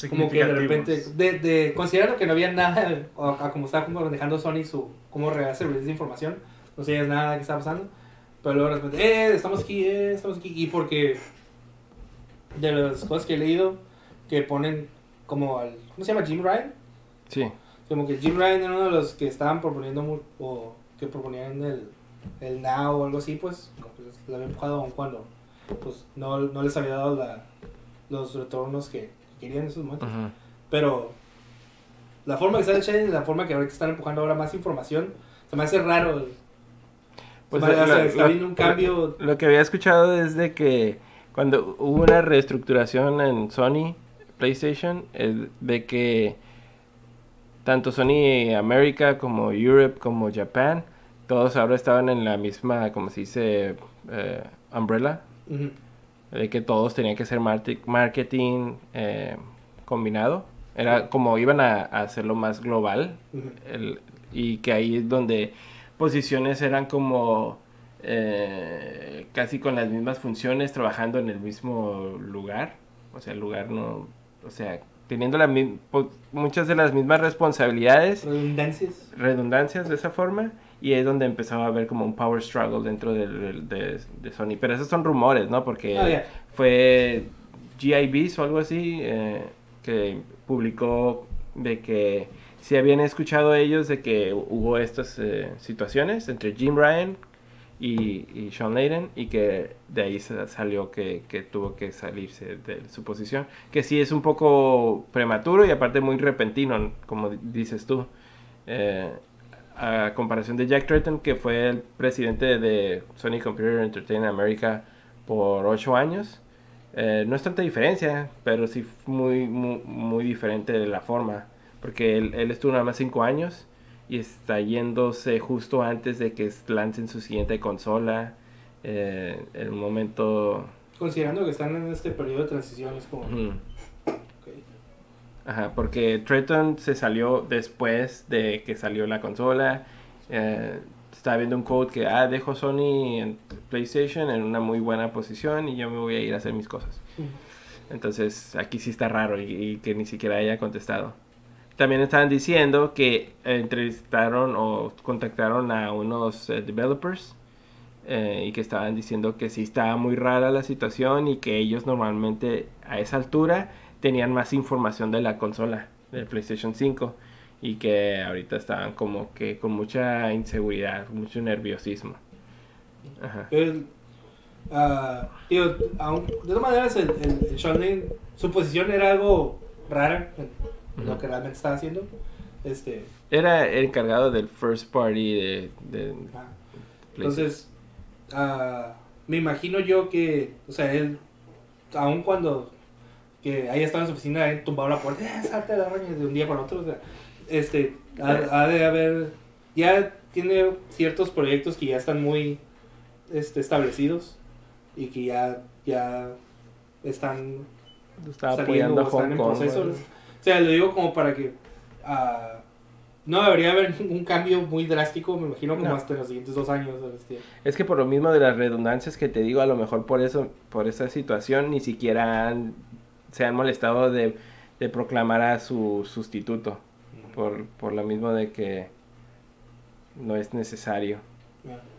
como que de repente, de, de, considerando que no había nada, o, a como estaba como manejando Sony su, cómo rehacer esa información, no sabías nada que estaba pasando, pero luego de repente, eh, estamos aquí, eh, estamos aquí, y porque de las cosas que he leído, que ponen como al, ¿cómo se llama? Jim Ryan, Sí. como que Jim Ryan era uno de los que estaban proponiendo, mu- o que proponían el, el Now o algo así, pues, les- lo había empujado aun cuando, pues, no, no les había dado la, los retornos que querían en esos momentos. Ujú. Pero la forma que el Shane y la forma que ahorita están empujando ahora más información, se me hace raro. Pues, Se me hace- lo- está lo- habiendo un cambio. Lo que había escuchado es de que cuando hubo una reestructuración en Sony PlayStation, es de que tanto Sony América como Europe como Japan, todos ahora estaban en la misma, como se dice, eh, umbrella, de que todos tenían que ser marketing eh, combinado. Era como iban a, a hacerlo más global el- y que ahí es donde posiciones eran como eh, casi con las mismas funciones trabajando en el mismo lugar. O sea el lugar no o sea teniendo la po- muchas de las mismas responsabilidades Redundancias. redundancias de esa forma y es donde empezaba a haber como un power struggle dentro de, de Sony pero esos son rumores no porque ya. fue GIBs o algo así eh, que publicó de que si habían escuchado ellos de que hubo estas eh, situaciones entre Jim Ryan y, y Sean Layden y que de ahí sa- salió que, que tuvo que salirse de su posición que sí es un poco prematuro y aparte muy repentino como di- dices tú Eh, a comparación de Jack Tretton que fue el presidente de Sony Computer Entertainment America por ocho años eh, no es tanta diferencia, pero sí muy, muy, muy diferente de la forma. Porque él, él estuvo nada más 5 años y está yéndose justo antes de que lancen su siguiente consola. eh, un momento... Considerando que están en este periodo de transición, es como. Ajá, porque Tretton se salió después de que salió la consola. eh, estaba viendo un code que, ah, dejo Sony en PlayStation en una muy buena posición y yo me voy a ir a hacer mis cosas. Entonces aquí sí está raro y, y que ni siquiera haya contestado. También estaban diciendo que entrevistaron o contactaron a unos eh, developers eh, y que estaban diciendo que sí estaba muy rara la situación y que ellos normalmente a esa altura tenían más información de la consola, del PlayStation 5 y que ahorita estaban como que con mucha inseguridad, mucho nerviosismo. Ajá. Aún- de todas maneras, el, el, su posición era algo rara lo que realmente estaba haciendo. Este, Era el encargado del first party de, ah, entonces, ah, me imagino yo que, o sea, él, aun cuando que haya estado en su oficina, él tumbado la puerta, "Eh, salte de la roña", de un día para otro, o sea, este, ha, ha de haber, ya tiene ciertos proyectos que ya están muy este, establecidos y que ya, ya están saliendo apoyando están en Kong. proceso. O sea, lo digo como para que ah, no debería haber [LAUGHS] un cambio muy drástico, me imagino como No. hasta los siguientes dos años. Es que por lo mismo de las redundancias que te digo, a lo mejor por eso, por esa situación, ni siquiera han- se han molestado de, de proclamar a su sustituto. Por, por lo mismo de que no es necesario.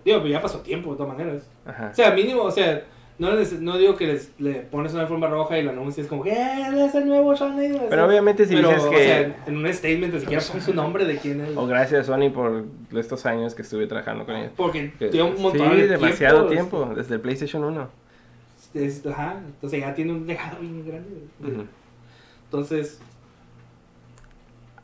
Digo, pero ya pasó tiempo de todas maneras. Ajá. O sea, mínimo, o sea, no, les- no digo que les, le pones una forma roja y lo anuncias como que "Eh, él es el nuevo Sean Lane", Pero obviamente si Pero, dices o que... sea, en un statement ni siquiera pon su nombre de quién es. O gracias Sony por estos años que estuve trabajando con ellos. Porque Que- un montón sí, de demasiado tiempo. tiempo, desde el PlayStation 1. Es- ajá, entonces ya tiene un legado bien grande. Entonces,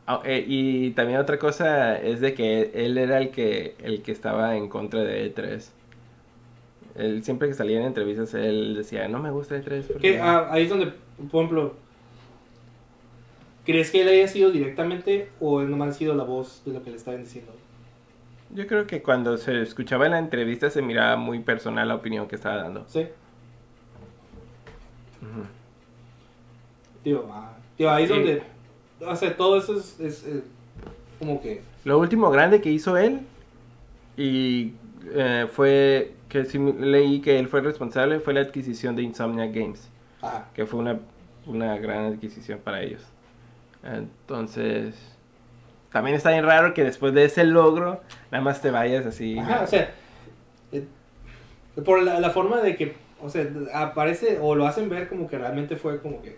Ah, eh, y también otra cosa es de que él era el que el que estaba en contra de E3. Él siempre que salía en entrevistas él decía, "No me gusta E3." porque-" que, ah, ahí es donde, por ejemplo, ¿crees que él haya sido directamente o él nomás ha sido la voz de lo que le estaban diciendo? Yo creo que cuando se escuchaba en la entrevista se miraba muy personal la opinión que estaba dando. ¿Sí? Ujú. Digo, ah, digo, ahí es Sí. donde, o sea, todo eso es, es, como que, Lo último grande que hizo él y eh, fue que sí leí que él fue responsable fue la adquisición de Insomnia Games. ajá, que fue una, una gran adquisición para ellos. Entonces, también está bien raro que después de ese logro, nada más te vayas así. ajá, o sea, eh, por la, la forma de que, o sea, aparece o lo hacen ver como que realmente fue como que,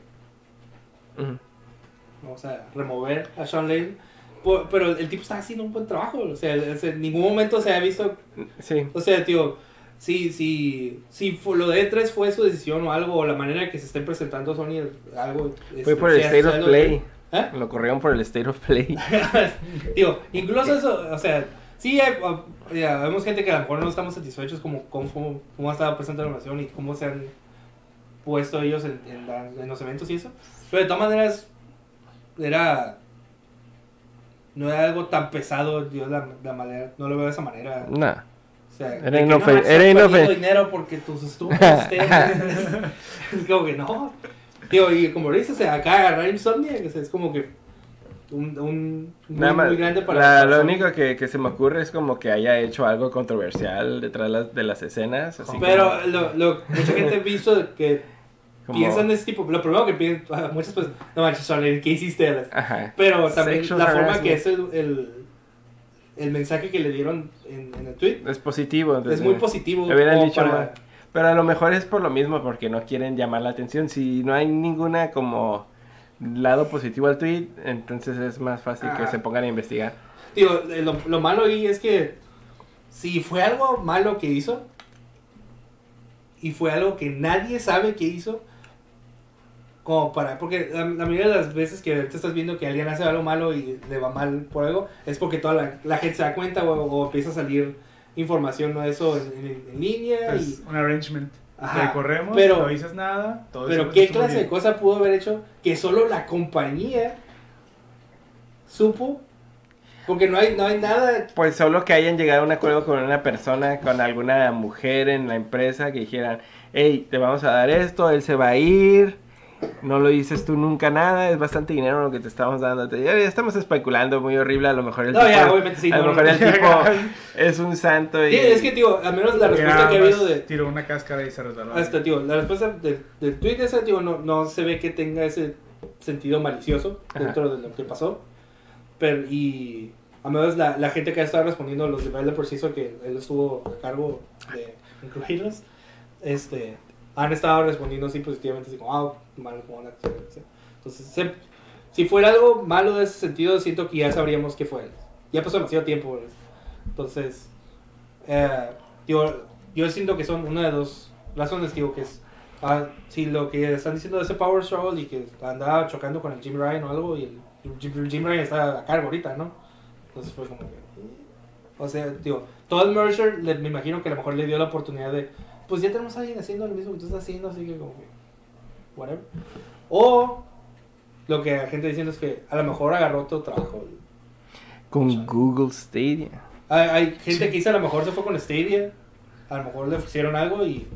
Ujú. vamos a remover a Sean Lane, pero el tipo está haciendo un buen trabajo, o sea, en ningún momento se ha visto Sí, O sea, tío, si, si, si fue- lo de E3 fue su decisión o algo, o la manera que se estén presentando Sony, algo... fue este, por el State of Play. ¿Eh? Lo corrieron por el State of Play. [LAUGHS] Digo, incluso eso, o sea, sí, hay, uh, ya, vemos gente que a lo mejor no estamos satisfechos como cómo, cómo ha estado presente la animación y cómo se han puesto ellos en, en la- en los eventos y eso. Pero de todas maneras, era... no era algo tan pesado, yo la, la manera, no lo veo de esa manera. No. Sea, Era inofen- no, era perdiendo inofen- dinero porque tus estúpidos [LAUGHS] es como [LAUGHS] que no. Tío, y como dices, o sea, acá agarrar Insomniac, o sea, es como que un, un muy, Nada más, muy grande para la- lo único que, que se me ocurre es como que haya hecho algo controversial detrás de las, de las escenas. Así Pero como- lo, lo, mucha gente ha visto que como- piensan de ese tipo. Lo primero que piensan, muchas personas, no manches, Charlie, ¿qué hiciste? Alex?" Ajá. Pero también Sexual la forma que es el, el, el mensaje que le dieron en, en el tweet Es positivo. es muy positivo. Dicho para-. Pero a lo mejor es por lo mismo, porque no quieren llamar la atención. Si no hay ninguna como lado positivo al tweet, entonces es más fácil que se pongan a investigar. Tío, eh, lo, lo malo ahí es que si fue algo malo que hizo y fue algo que nadie sabe que hizo, como para, porque la, la mayoría de las veces que te estás viendo que alguien hace algo malo y le va mal por algo, es porque toda la, la gente se da cuenta o, o empieza a salir información de eso en, en- en línea. y- Es un arrangement. Ajá, Te corremos, pero- no dices nada. Todo Pero eso qué clase de cosa pudo haber hecho que solo la compañía supo, porque no hay, no hay nada Pues solo que hayan llegado a un acuerdo con una persona, con alguna mujer en la empresa que dijeran, hey, te vamos a dar esto, él se va a ir, no lo dices tú nunca nada, es bastante dinero lo que te estamos dando. Te- ya estamos especulando muy horrible, a lo mejor el No, tipo, ya, obviamente sí, a lo no, mejor no. el tipo es un santo y... Sí, es que, tío, al menos la respuesta que ha habido de... Tiró una cáscara y se resbaló. Hasta, tío, la respuesta del, del tweet ese, tío, no, no se ve que tenga ese sentido malicioso Ajá. dentro de lo que pasó. Pero, y al menos la, la gente que ha estado respondiendo, los developers hizo que él estuvo a cargo de incluirlos, este, han estado respondiendo así positivamente, así como, ah, malo, sí. Entonces, se- si fuera algo malo de ese sentido, siento que ya sabríamos qué fue. Ya pasó demasiado tiempo. ¿verdad? Entonces, eh, digo, yo siento que son una de dos razones, digo, que es, ah, si lo que están diciendo de ese Power Struggle y que andaba chocando con el Jim Ryan o algo, y el, Jim, Jim Ryan está a cargo ahorita, ¿no? Entonces fue como que, o sea, digo, todo el merger, le- me imagino que a lo mejor le dio la oportunidad de, pues ya tenemos a alguien haciendo lo mismo que tú estás haciendo, así que como que, whatever. O lo que la gente diciendo es que a lo mejor agarró otro trabajo. Con Google Stadia. Hay, hay gente que dice a lo mejor se fue con Stadia, a lo mejor le ofrecieron algo y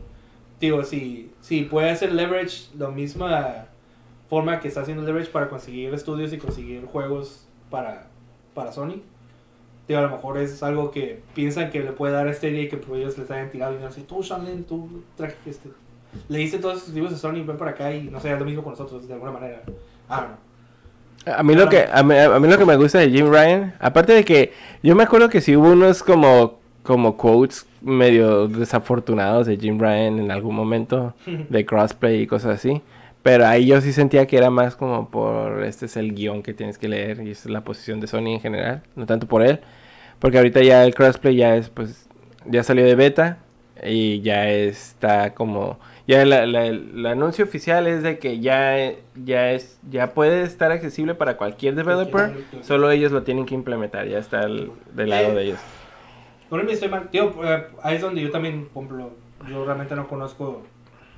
digo, si, si puede hacer leverage, la misma forma que está haciendo leverage para conseguir estudios y conseguir juegos para, para Sony, digo, a lo mejor es algo que piensan que le puede dar a Stadia y que pues, ellos les hayan tirado y no sé, tú Shanlin, tú traje este, le diste todos sus libros de Sony, ven para acá y no sé, haz lo mismo con nosotros de alguna manera. Ah, no. A mí, lo que, a, mí, a mí lo que me gusta de Jim Ryan, aparte de que yo me acuerdo que sí hubo unos como, como quotes medio desafortunados de Jim Ryan en algún momento, [LAUGHS] de crossplay y cosas así, pero ahí yo sí sentía que era más como por, este es el guion que tienes que leer y esta es la posición de Sony en general, no tanto por él, porque ahorita ya el crossplay ya es, pues, ya salió de beta y ya está como... Ya la- la- el anuncio oficial es de que ya, ya, es, ya puede estar accesible para cualquier developer, solo ellos lo tienen que implementar, ya está el- del lado de ellos. No me estoy mal. Tío, eh, ahí es donde yo también, por ejemplo, yo realmente no conozco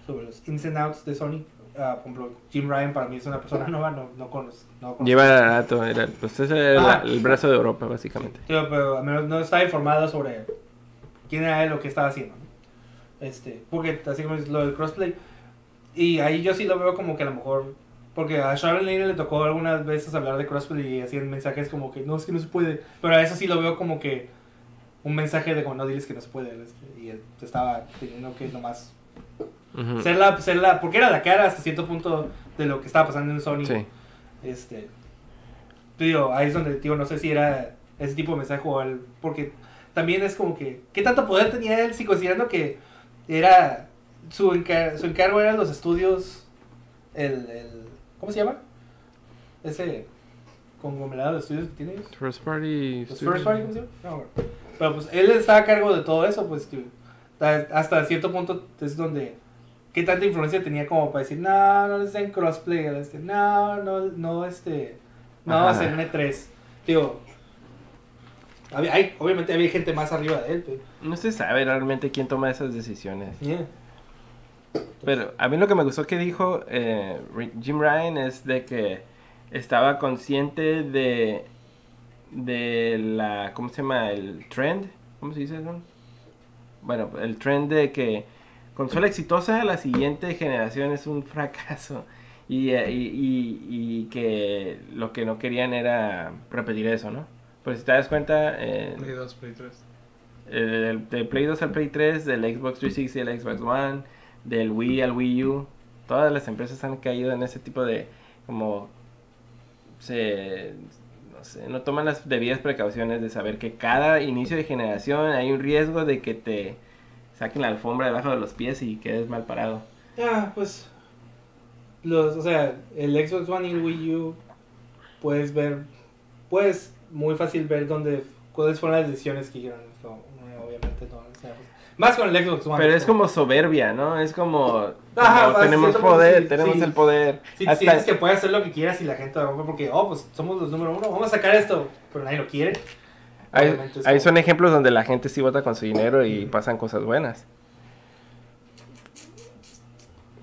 sobre los ins and outs de Sony. Ah, por ejemplo, Jim Ryan para mí es una persona [LAUGHS] nueva, no, no conozco. No conozco. Lleva rato, era, pues ese era Ah. el brazo de Europa, básicamente. Tío, pero al menos no estaba informado sobre quién era él o qué estaba haciendo. ¿no? Este, porque así como es lo del crossplay. Y ahí yo sí lo veo como que a lo mejor. Porque a Sharon Lane le tocó algunas veces hablar de crossplay y hacían mensajes como que no, es que no se puede. Pero a eso sí lo veo como que un mensaje de como no diles que no se puede. este, Y él estaba teniendo que nomás Ujú. ser la, ser la. Porque era la cara hasta cierto punto de lo que estaba pasando en Sony. Sí. Este. Digo, ahí es donde, digo, no sé si era ese tipo de mensaje o el. Porque también es como que. ¿Qué tanto poder tenía él si considerando que era. Su, encar- su encargo eran los estudios. El, el. ¿Cómo se llama? Ese. Conglomerado de estudios que tiene ellos. First party. ¿Los first party, ¿cómo se llama? No. Pero pues él estaba a cargo de todo eso, pues ta- hasta cierto punto es donde qué tanta influencia tenía como para decir, no, no les den crossplay, este, no, no, no, este, no va a ser un E3. Digo, había- hay, obviamente había gente más arriba de él, pero, No se sabe realmente quién toma esas decisiones. yeah. Pero a mí lo que me gustó que dijo eh, Jim Ryan es de que estaba consciente de, de la, ¿cómo se llama? El trend, ¿cómo se dice eso? Bueno, el trend de que consola exitosa, la siguiente generación es un fracaso. [LAUGHS] Y, eh, y, y- y que lo que no querían era repetir eso, ¿no? Pues si te das cuenta, eh, Play 2, Play 3. el, del Play 2 al Play 3, del Xbox 360 al Xbox One, del Wii al Wii U, todas las empresas han caído en ese tipo de, como, se, no sé, no toman las debidas precauciones de saber que cada inicio de generación hay un riesgo de que te saquen la alfombra debajo de los pies y quedes mal parado. Ah, pues. Los, o sea, el Xbox One y el Wii U. Puedes ver. Puedes muy fácil ver dónde. cuáles fueron las decisiones que hicieron. No, obviamente no. o sea, pues, más con el Xbox One. Pero es como soberbia, ¿no? Es como, Ajá, como tenemos poder, sí, tenemos sí. el poder. Si Hasta- sientes que puedes hacer lo que quieras y la gente lo porque, oh, pues somos los número uno, vamos a sacar esto, pero nadie lo quiere. Ahí, ahí son ejemplos donde la gente sí vota con su dinero y pasan cosas buenas.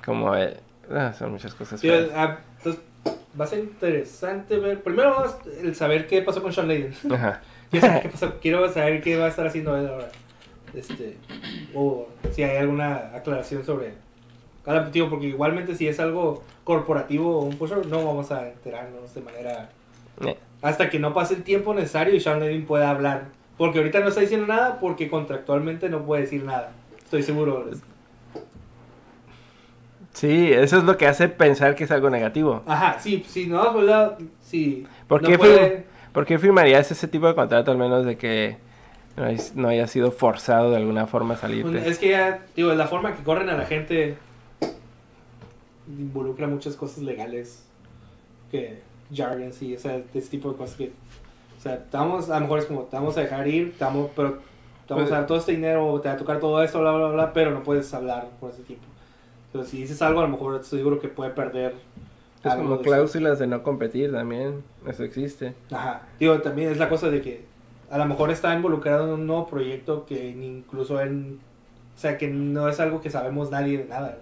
Como, eh, ah, son muchas cosas Sí, feas. ah, entonces, va a ser interesante ver. Primero vamos el saber qué pasó con Sean Layden. Ajá. [LAUGHS] Quiero saber qué pasó- Quiero saber qué va a estar haciendo él ahora. Este, o si hay alguna aclaración sobre. Cada digo, porque igualmente si es algo corporativo o un pusher, no vamos a enterarnos de manera. Eh, Hasta que no pase el tiempo necesario y Sean Layden pueda hablar. Porque ahorita no está diciendo nada porque contractualmente no puede decir nada. Estoy seguro. Sí, eso es lo que hace pensar que es algo negativo. Ajá, sí, sí, no, pues, la- sí. ¿Por no qué, puede- fir- por qué firmarías ese tipo de contrato al menos de que no, hay- no haya sido forzado de alguna forma a salirte? Pues, Es que ya, digo, la forma que corren a la gente involucra muchas cosas legales que jargon, sí, o sea, ese tipo de cosas que, o sea, estamos, a lo mejor es como, te vamos a dejar ir, te vamos, pero te vamos Pues- a dar todo este dinero, te va a tocar todo esto, bla, bla, bla, pero no puedes hablar por ese tiempo. Pero si dices algo, a lo mejor estoy seguro que puede perder. Es algo como de cláusulas de no competir también, eso existe. Ajá, digo, también es la cosa de que a lo mejor está involucrado en un nuevo proyecto que incluso él, o sea, que no es algo que sabemos nadie de nada.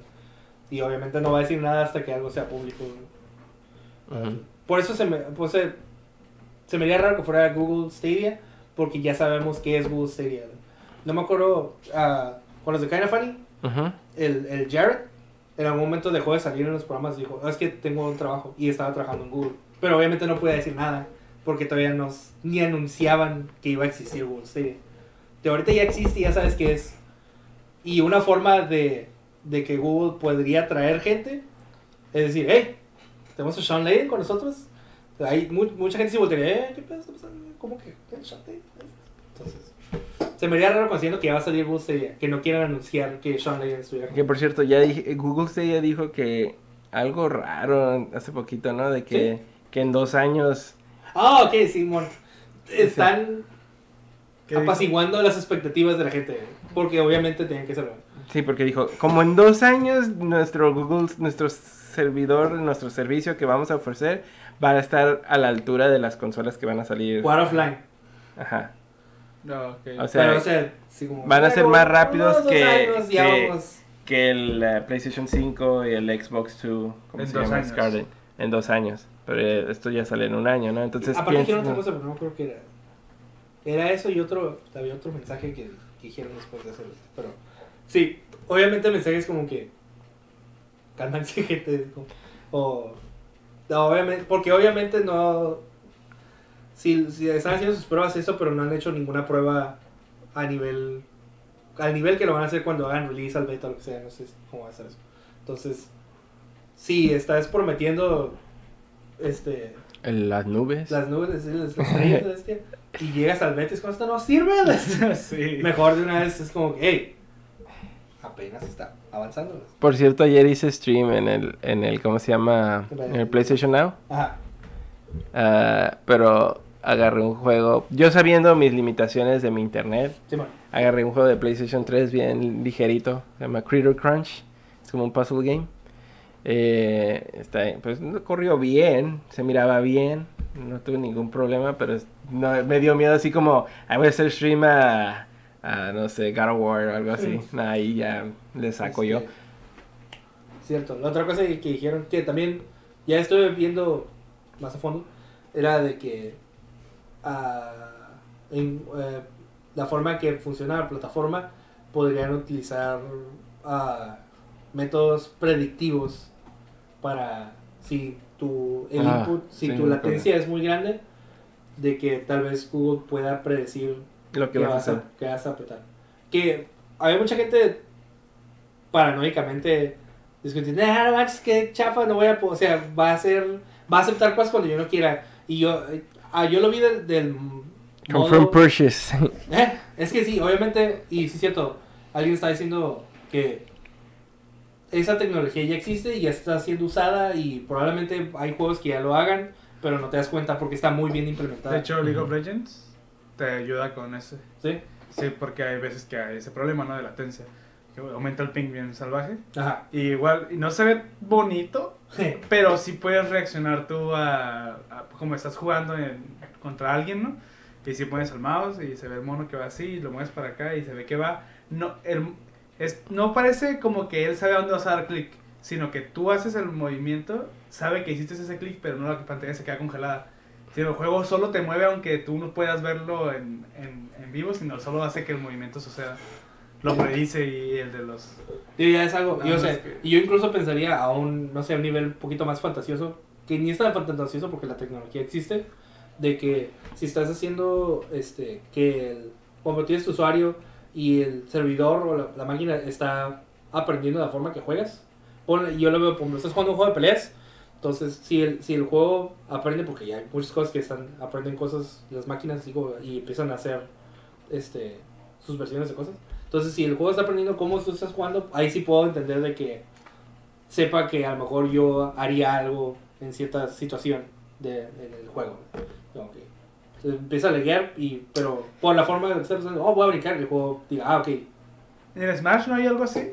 Y obviamente no va a decir nada hasta que algo sea público. Ujú. Por eso se me, pues, se, se me haría raro que fuera Google Stadia, porque ya sabemos qué es Google Stadia. No me acuerdo, ah, con los de Kinda Funny, Ujú. el, el Jared en algún momento dejó de salir en los programas y dijo, "Ah, es que tengo un trabajo y estaba trabajando en Google. Pero obviamente no podía decir nada, porque todavía nos, ni anunciaban que iba a existir Google Stadia. De ahorita ya existe, ya sabes qué es. Y una forma de, de que Google podría traer gente es decir, hey, tenemos a Sean Layden con nosotros. Hay mu- mucha gente se voltearía, eh, ¿qué pedo está pasando? ¿Cómo que qué, Sean Layden? Entonces, se me haría raro considerando que ya va a salir Google Stadia, que no quieran anunciar que Sean Layden estuviera con Que por cierto, ya dije, Google Stadia dijo que algo raro hace poquito, ¿no? De que, que en dos años... Ah, ok, Simón. Están ¿Qué dijo? apaciguando las expectativas de la gente. Porque obviamente tienen que serlo. Sí, porque dijo, como en dos años nuestro Google, nuestro servidor, nuestro servicio que vamos a ofrecer va a estar a la altura de las consolas que van a salir. Jugar offline. Ajá. No, ok. O sea, Pero, o sea, sí, como- van a ser más rápidos dos que- años, que- que el eh, PlayStation 5 y el Xbox 2, ¿cómo En se llama? Scarlet, en dos años. Pero eh, esto ya sale en un año, ¿no? Entonces Aparte dijeron pienso- otra cosa, pero no creo que era. Era eso y otro. Había otro mensaje que, que dijeron después de hacerlo. Pero. Sí, obviamente el mensaje es como que. Cálmense, gente. es como- o. no, obviamente, porque obviamente no. Si, si están haciendo sus pruebas, eso, pero no han hecho ninguna prueba a nivel. Al nivel que lo van a hacer cuando hagan release al beta o lo que sea, no sé cómo va a ser eso. Entonces, sí, estás prometiendo. Este las nubes. las nubes, las las [LAUGHS] estrellas, la bestia, y llegas al Betis con esto no sirve. [LAUGHS] [LAUGHS] sí. Mejor de una vez es como que, hey, apenas está avanzando. Por cierto, ayer hice stream en el, en el ¿cómo se llama? En el PlayStation Now. Ajá. Ah, pero agarré un juego, yo sabiendo mis limitaciones de mi internet, Simón. agarré un juego de PlayStation 3 bien ligerito, se llama Critter Crunch, es como un puzzle game. Eh, está, pues no corrió bien, se miraba bien, no tuve ningún problema, pero no, me dio miedo así como, "Ah, voy a hacer stream a, a, no sé, God of War o algo así. Mm. Ahí ya le saco yo. Este, Cierto. La otra cosa que que dijeron, que también ya estoy viendo más a fondo, era de que ah, en, eh, la forma que funciona la plataforma, podrían utilizar ah, métodos predictivos para si tu el Ah, input, si sí, tu latencia es muy grande, de que tal vez Google pueda predecir Lo que que vas a hacer. a, que vas a apretar. Que había mucha gente paranoicamente discutiendo, ah, no manches, que chafa, no voy a, po-". o sea, va a ser, va a aceptar cosas cuando yo no quiera. Y yo, ah, yo lo vi del, del Confirm modo- purchase. [LAUGHS] Eh, es que sí, obviamente, y sí es cierto, alguien está diciendo que esa tecnología ya existe y ya está siendo usada y probablemente hay juegos que ya lo hagan, pero no te das cuenta porque está muy bien implementada. De hecho, League of Legends te ayuda con ese. ¿Sí? Sí, porque hay veces que hay ese problema, ¿no? De latencia. Que aumenta el ping bien salvaje. Ajá. Y igual, y no se ve bonito, pero sí puedes reaccionar tú a, a como estás jugando en- contra alguien, ¿no? Y si pones el mouse y se ve el mono que va así, y lo mueves para acá y se ve que va. No, el, es, no parece como que él sabe a dónde vas a dar clic, sino que tú haces el movimiento, sabe que hiciste ese clic, pero no la pantalla se queda congelada. Si el juego solo te mueve, aunque tú no puedas verlo en, en, en vivo, sino solo hace que el movimiento suceda. Lo predice y el de los... Y ya es algo, yo más sé, que- y yo incluso pensaría a un, no sé, a un nivel un poquito más fantasioso, que ni es tan fantasioso porque la tecnología existe, de que si estás haciendo, este, que el, como tienes tu usuario y el servidor o la, la máquina está aprendiendo la forma que juegas, yo lo veo como estás jugando un juego de peleas, entonces si el, si el juego aprende, porque ya hay muchas cosas que están, aprenden cosas, las máquinas como- y empiezan a hacer, este, sus versiones de cosas. Entonces, si el juego está aprendiendo cómo tú estás jugando, ahí sí puedo entender de que sepa que a lo mejor yo haría algo en cierta situación de, en el juego. Que entonces, empieza a leguear, y, pero por la forma de está pensando, oh, voy a brincar, el juego diga, ah, ok. ¿En el Smash no hay algo así?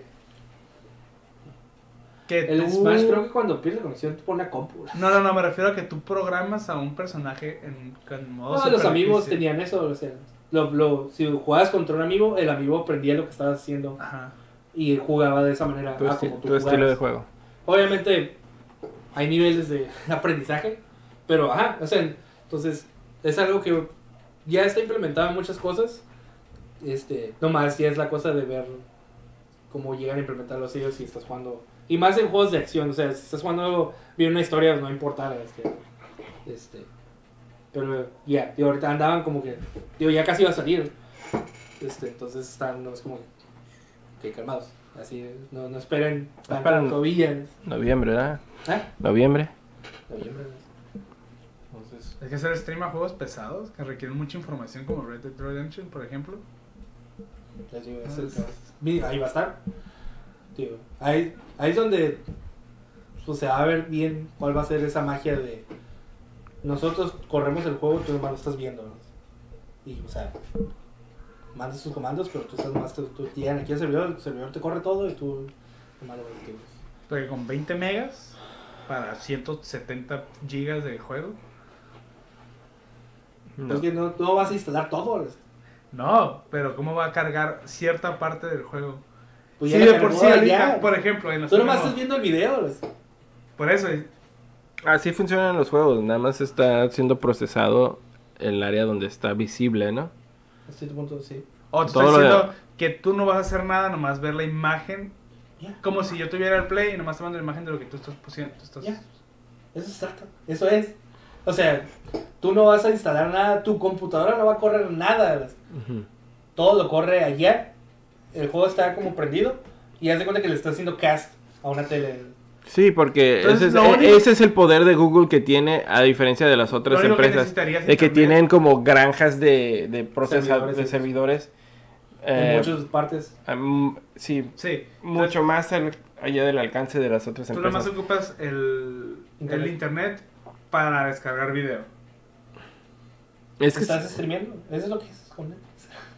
Que El tú- Smash creo que cuando pierde conexión te pone a compu. No, no, no, me refiero a que tú programas a un personaje en, en modo No, los amigos difícil. tenían eso, o sea, lo, lo, si jugabas contra un amigo, el amigo aprendía lo que estabas haciendo Ajá. y jugaba de esa manera. Tu, ah, esti- como tú tu estilo de juego. Obviamente hay niveles de [LAUGHS] aprendizaje, pero ajá, o sea, entonces es algo que ya está implementado en muchas cosas. Este, nomás ya es la cosa de ver cómo llegan a implementarlos ellos si estás jugando. Y más en juegos de acción, o sea, si estás jugando bien una historia, no importa. Este, este, pero ya, digo, ahorita andaban como que, digo, ya casi iba a salir. Este, entonces están, no es como que calmados. Así, no, no esperen todavía. Noviembre, ¿verdad? ¿Eh? Noviembre. Noviembre. Entonces, Hay que hacer stream a juegos pesados que requieren mucha información como Red Dead Redemption, por ejemplo. es que Mi- ahí va a estar. Digo, ahí, ahí es donde pues, se va a ver bien cuál va a ser esa magia de nosotros corremos el juego, tú nomás lo estás viendo. ¿no? Y, o sea, mandas tus comandos, pero tú estás más, tú, tú aquí al servidor, el servidor te corre todo y tú nomás lo ves. digo. Porque con 20 megas para 170 gigas de juego. No. Es que no, no vas a instalar todo. No, pero ¿cómo va a cargar cierta parte del juego? Pues sí, de por sí, ahorita, ya. por ejemplo, en los Tú nomás estás viendo el video. Por eso, Así funcionan los juegos. Nada más está siendo procesado el área donde está visible, ¿no? A cierto punto, sí. O te Todo estoy lo de- diciendo que tú no vas a hacer nada, nomás ver la imagen. Ya. Como si yo tuviera el play y nomás te mando la imagen de lo que tú estás pusiendo. tú estás- Ya. Eso es exacto. Eso es. O sea, tú no vas a instalar nada, tu computadora no va a correr nada. Ujú. Todo lo corre allá. El juego está como prendido. Y haz de cuenta que le está haciendo cast a una tele. Sí, porque Entonces, ese, es, lo e- único- ese es el poder de Google que tiene, a diferencia de las otras que empresas, es de que tienen como granjas de, de procesadores, Servidores, de servidores. En Eh, muchas partes. am- sí, Sí. mucho más al- allá del alcance de las otras Tú empresas. nomás ocupas el Internet. el internet para descargar video. Es que ¿Estás streameando? Eso es lo que es.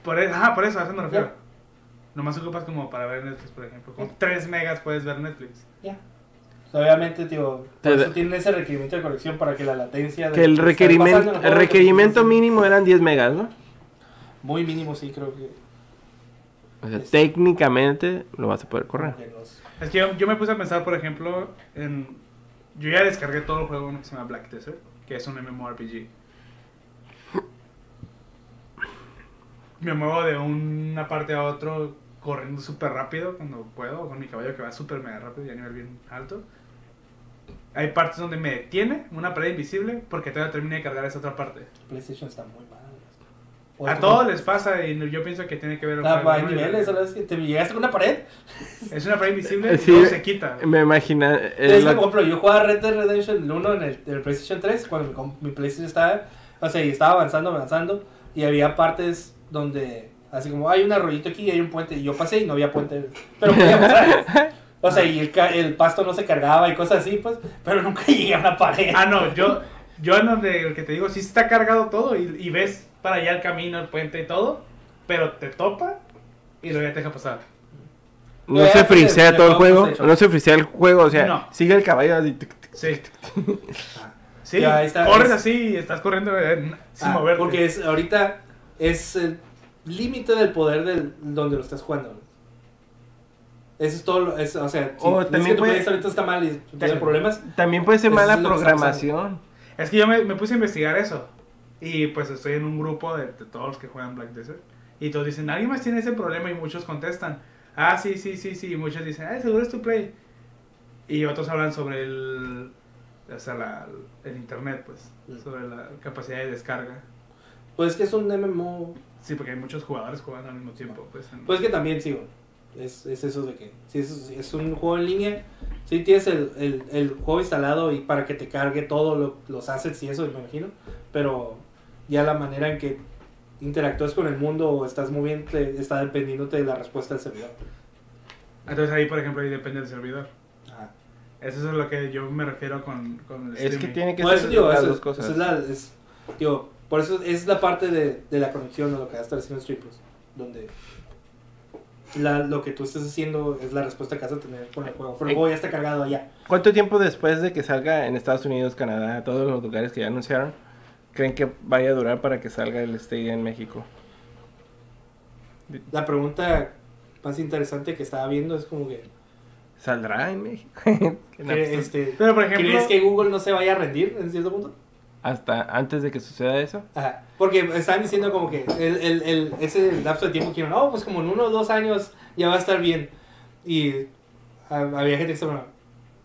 Por eso, ajá, por eso, a eso me refiero. Nomás ocupas como para ver Netflix, por ejemplo. Con 3 megas puedes ver Netflix. Ya. Obviamente, tío, por eso tienen ese requerimiento de conexión para que la latencia... de que el requerimiento, el requerimiento mínimo eran 10 megas, ¿no? Muy mínimo, sí, creo que... O sea, Es- técnicamente lo vas a poder correr. Es que yo, yo me puse a pensar, por ejemplo, en... Yo ya descargué todo el juego uno que se llama Black Desert, que es un MMORPG. Me muevo de una parte a otro corriendo súper rápido cuando puedo, con mi caballo que va súper mega rápido y a nivel bien alto. Hay partes donde me detiene una pared invisible porque todavía terminé de cargar esa otra parte. PlayStation está muy mal. A todos como- les pasa y no- yo pienso que tiene que ver Ah, con niveles, ¿sabes? Te llegaste con una pared. [LAUGHS] Es una pared invisible y Sí. luego se quita. Me imagina. eh, Es lo- que, por ejemplo, yo jugaba Red Dead Redemption 1 en el, en el PlayStation 3, cuando mi, mi PlayStation estaba, o sea, y estaba avanzando, avanzando, y había partes donde, así como, hay un arroyito aquí y hay un puente, y yo pasé y no había puente, pero podía pasar. O sea, y el, el pasto no se cargaba y cosas así, pues, pero nunca llegué a una pared. Ah, no, yo, yo en donde el que te digo, sí está cargado todo y, y ves para allá el camino, el puente y todo, pero te topa y luego ya te deja pasar. no se ya, frisea todo el juego. No se frisea el juego. O sea, No. sigue el caballo así. Sí. Sí, corres es- así y estás corriendo eh, sin Ah, moverte. Porque es, ahorita es el límite del poder del donde lo estás jugando. Eso es todo, lo- es, o sea, si O ves también que tu puede- ahorita está mal y tiene problemas, También puede ser mala es que programación. Es que yo me, me puse a investigar eso. Y pues estoy en un grupo de, de todos los que juegan Black Desert. Y todos dicen, ¿alguien más tiene ese problema? Y muchos contestan, ah, sí, sí, sí, sí. Y muchos dicen, ah, seguro es tu play. Y otros hablan sobre el, o sea, la- el internet, pues. Mm. Sobre la capacidad de descarga. Pues es que es un MMO Sí, porque hay muchos jugadores jugando al mismo tiempo, pues. en- Pues que también, sí, güey. Es, es eso de que si es, es un juego en línea, si tienes el, el, el juego instalado y para que te cargue todo lo- los assets y eso, me imagino. Pero ya la manera en que interactúas con el mundo o estás moviendo está dependiéndote de la respuesta del servidor. Entonces ahí, por ejemplo, ahí depende del servidor. Ajá. Eso es a lo que yo me refiero con, con el Es que tiene que ser digo, las eso, dos es- cosas. eso es la, es- digo, por eso es la parte de, de la conexión o lo que va a estar haciendo Plus, donde la, lo que tú estés haciendo es la respuesta que vas a tener con el juego. Pero el juego ya está cargado allá. ¿Cuánto tiempo después de que salga en Estados Unidos, Canadá, todos los lugares que ya anunciaron, creen que vaya a durar para que salga el Stadia en México? La pregunta más interesante que estaba viendo es como que, ¿Saldrá en México? [LAUGHS] No, que, pues, este, Pero, por ejemplo... ¿crees que Google no se vaya a rendir en cierto punto? Hasta antes de que suceda eso. Ajá. Porque estaban diciendo como que el, el, el, ese lapso de tiempo que no, pues como en uno o dos años ya va a estar bien. Y había gente que estaba,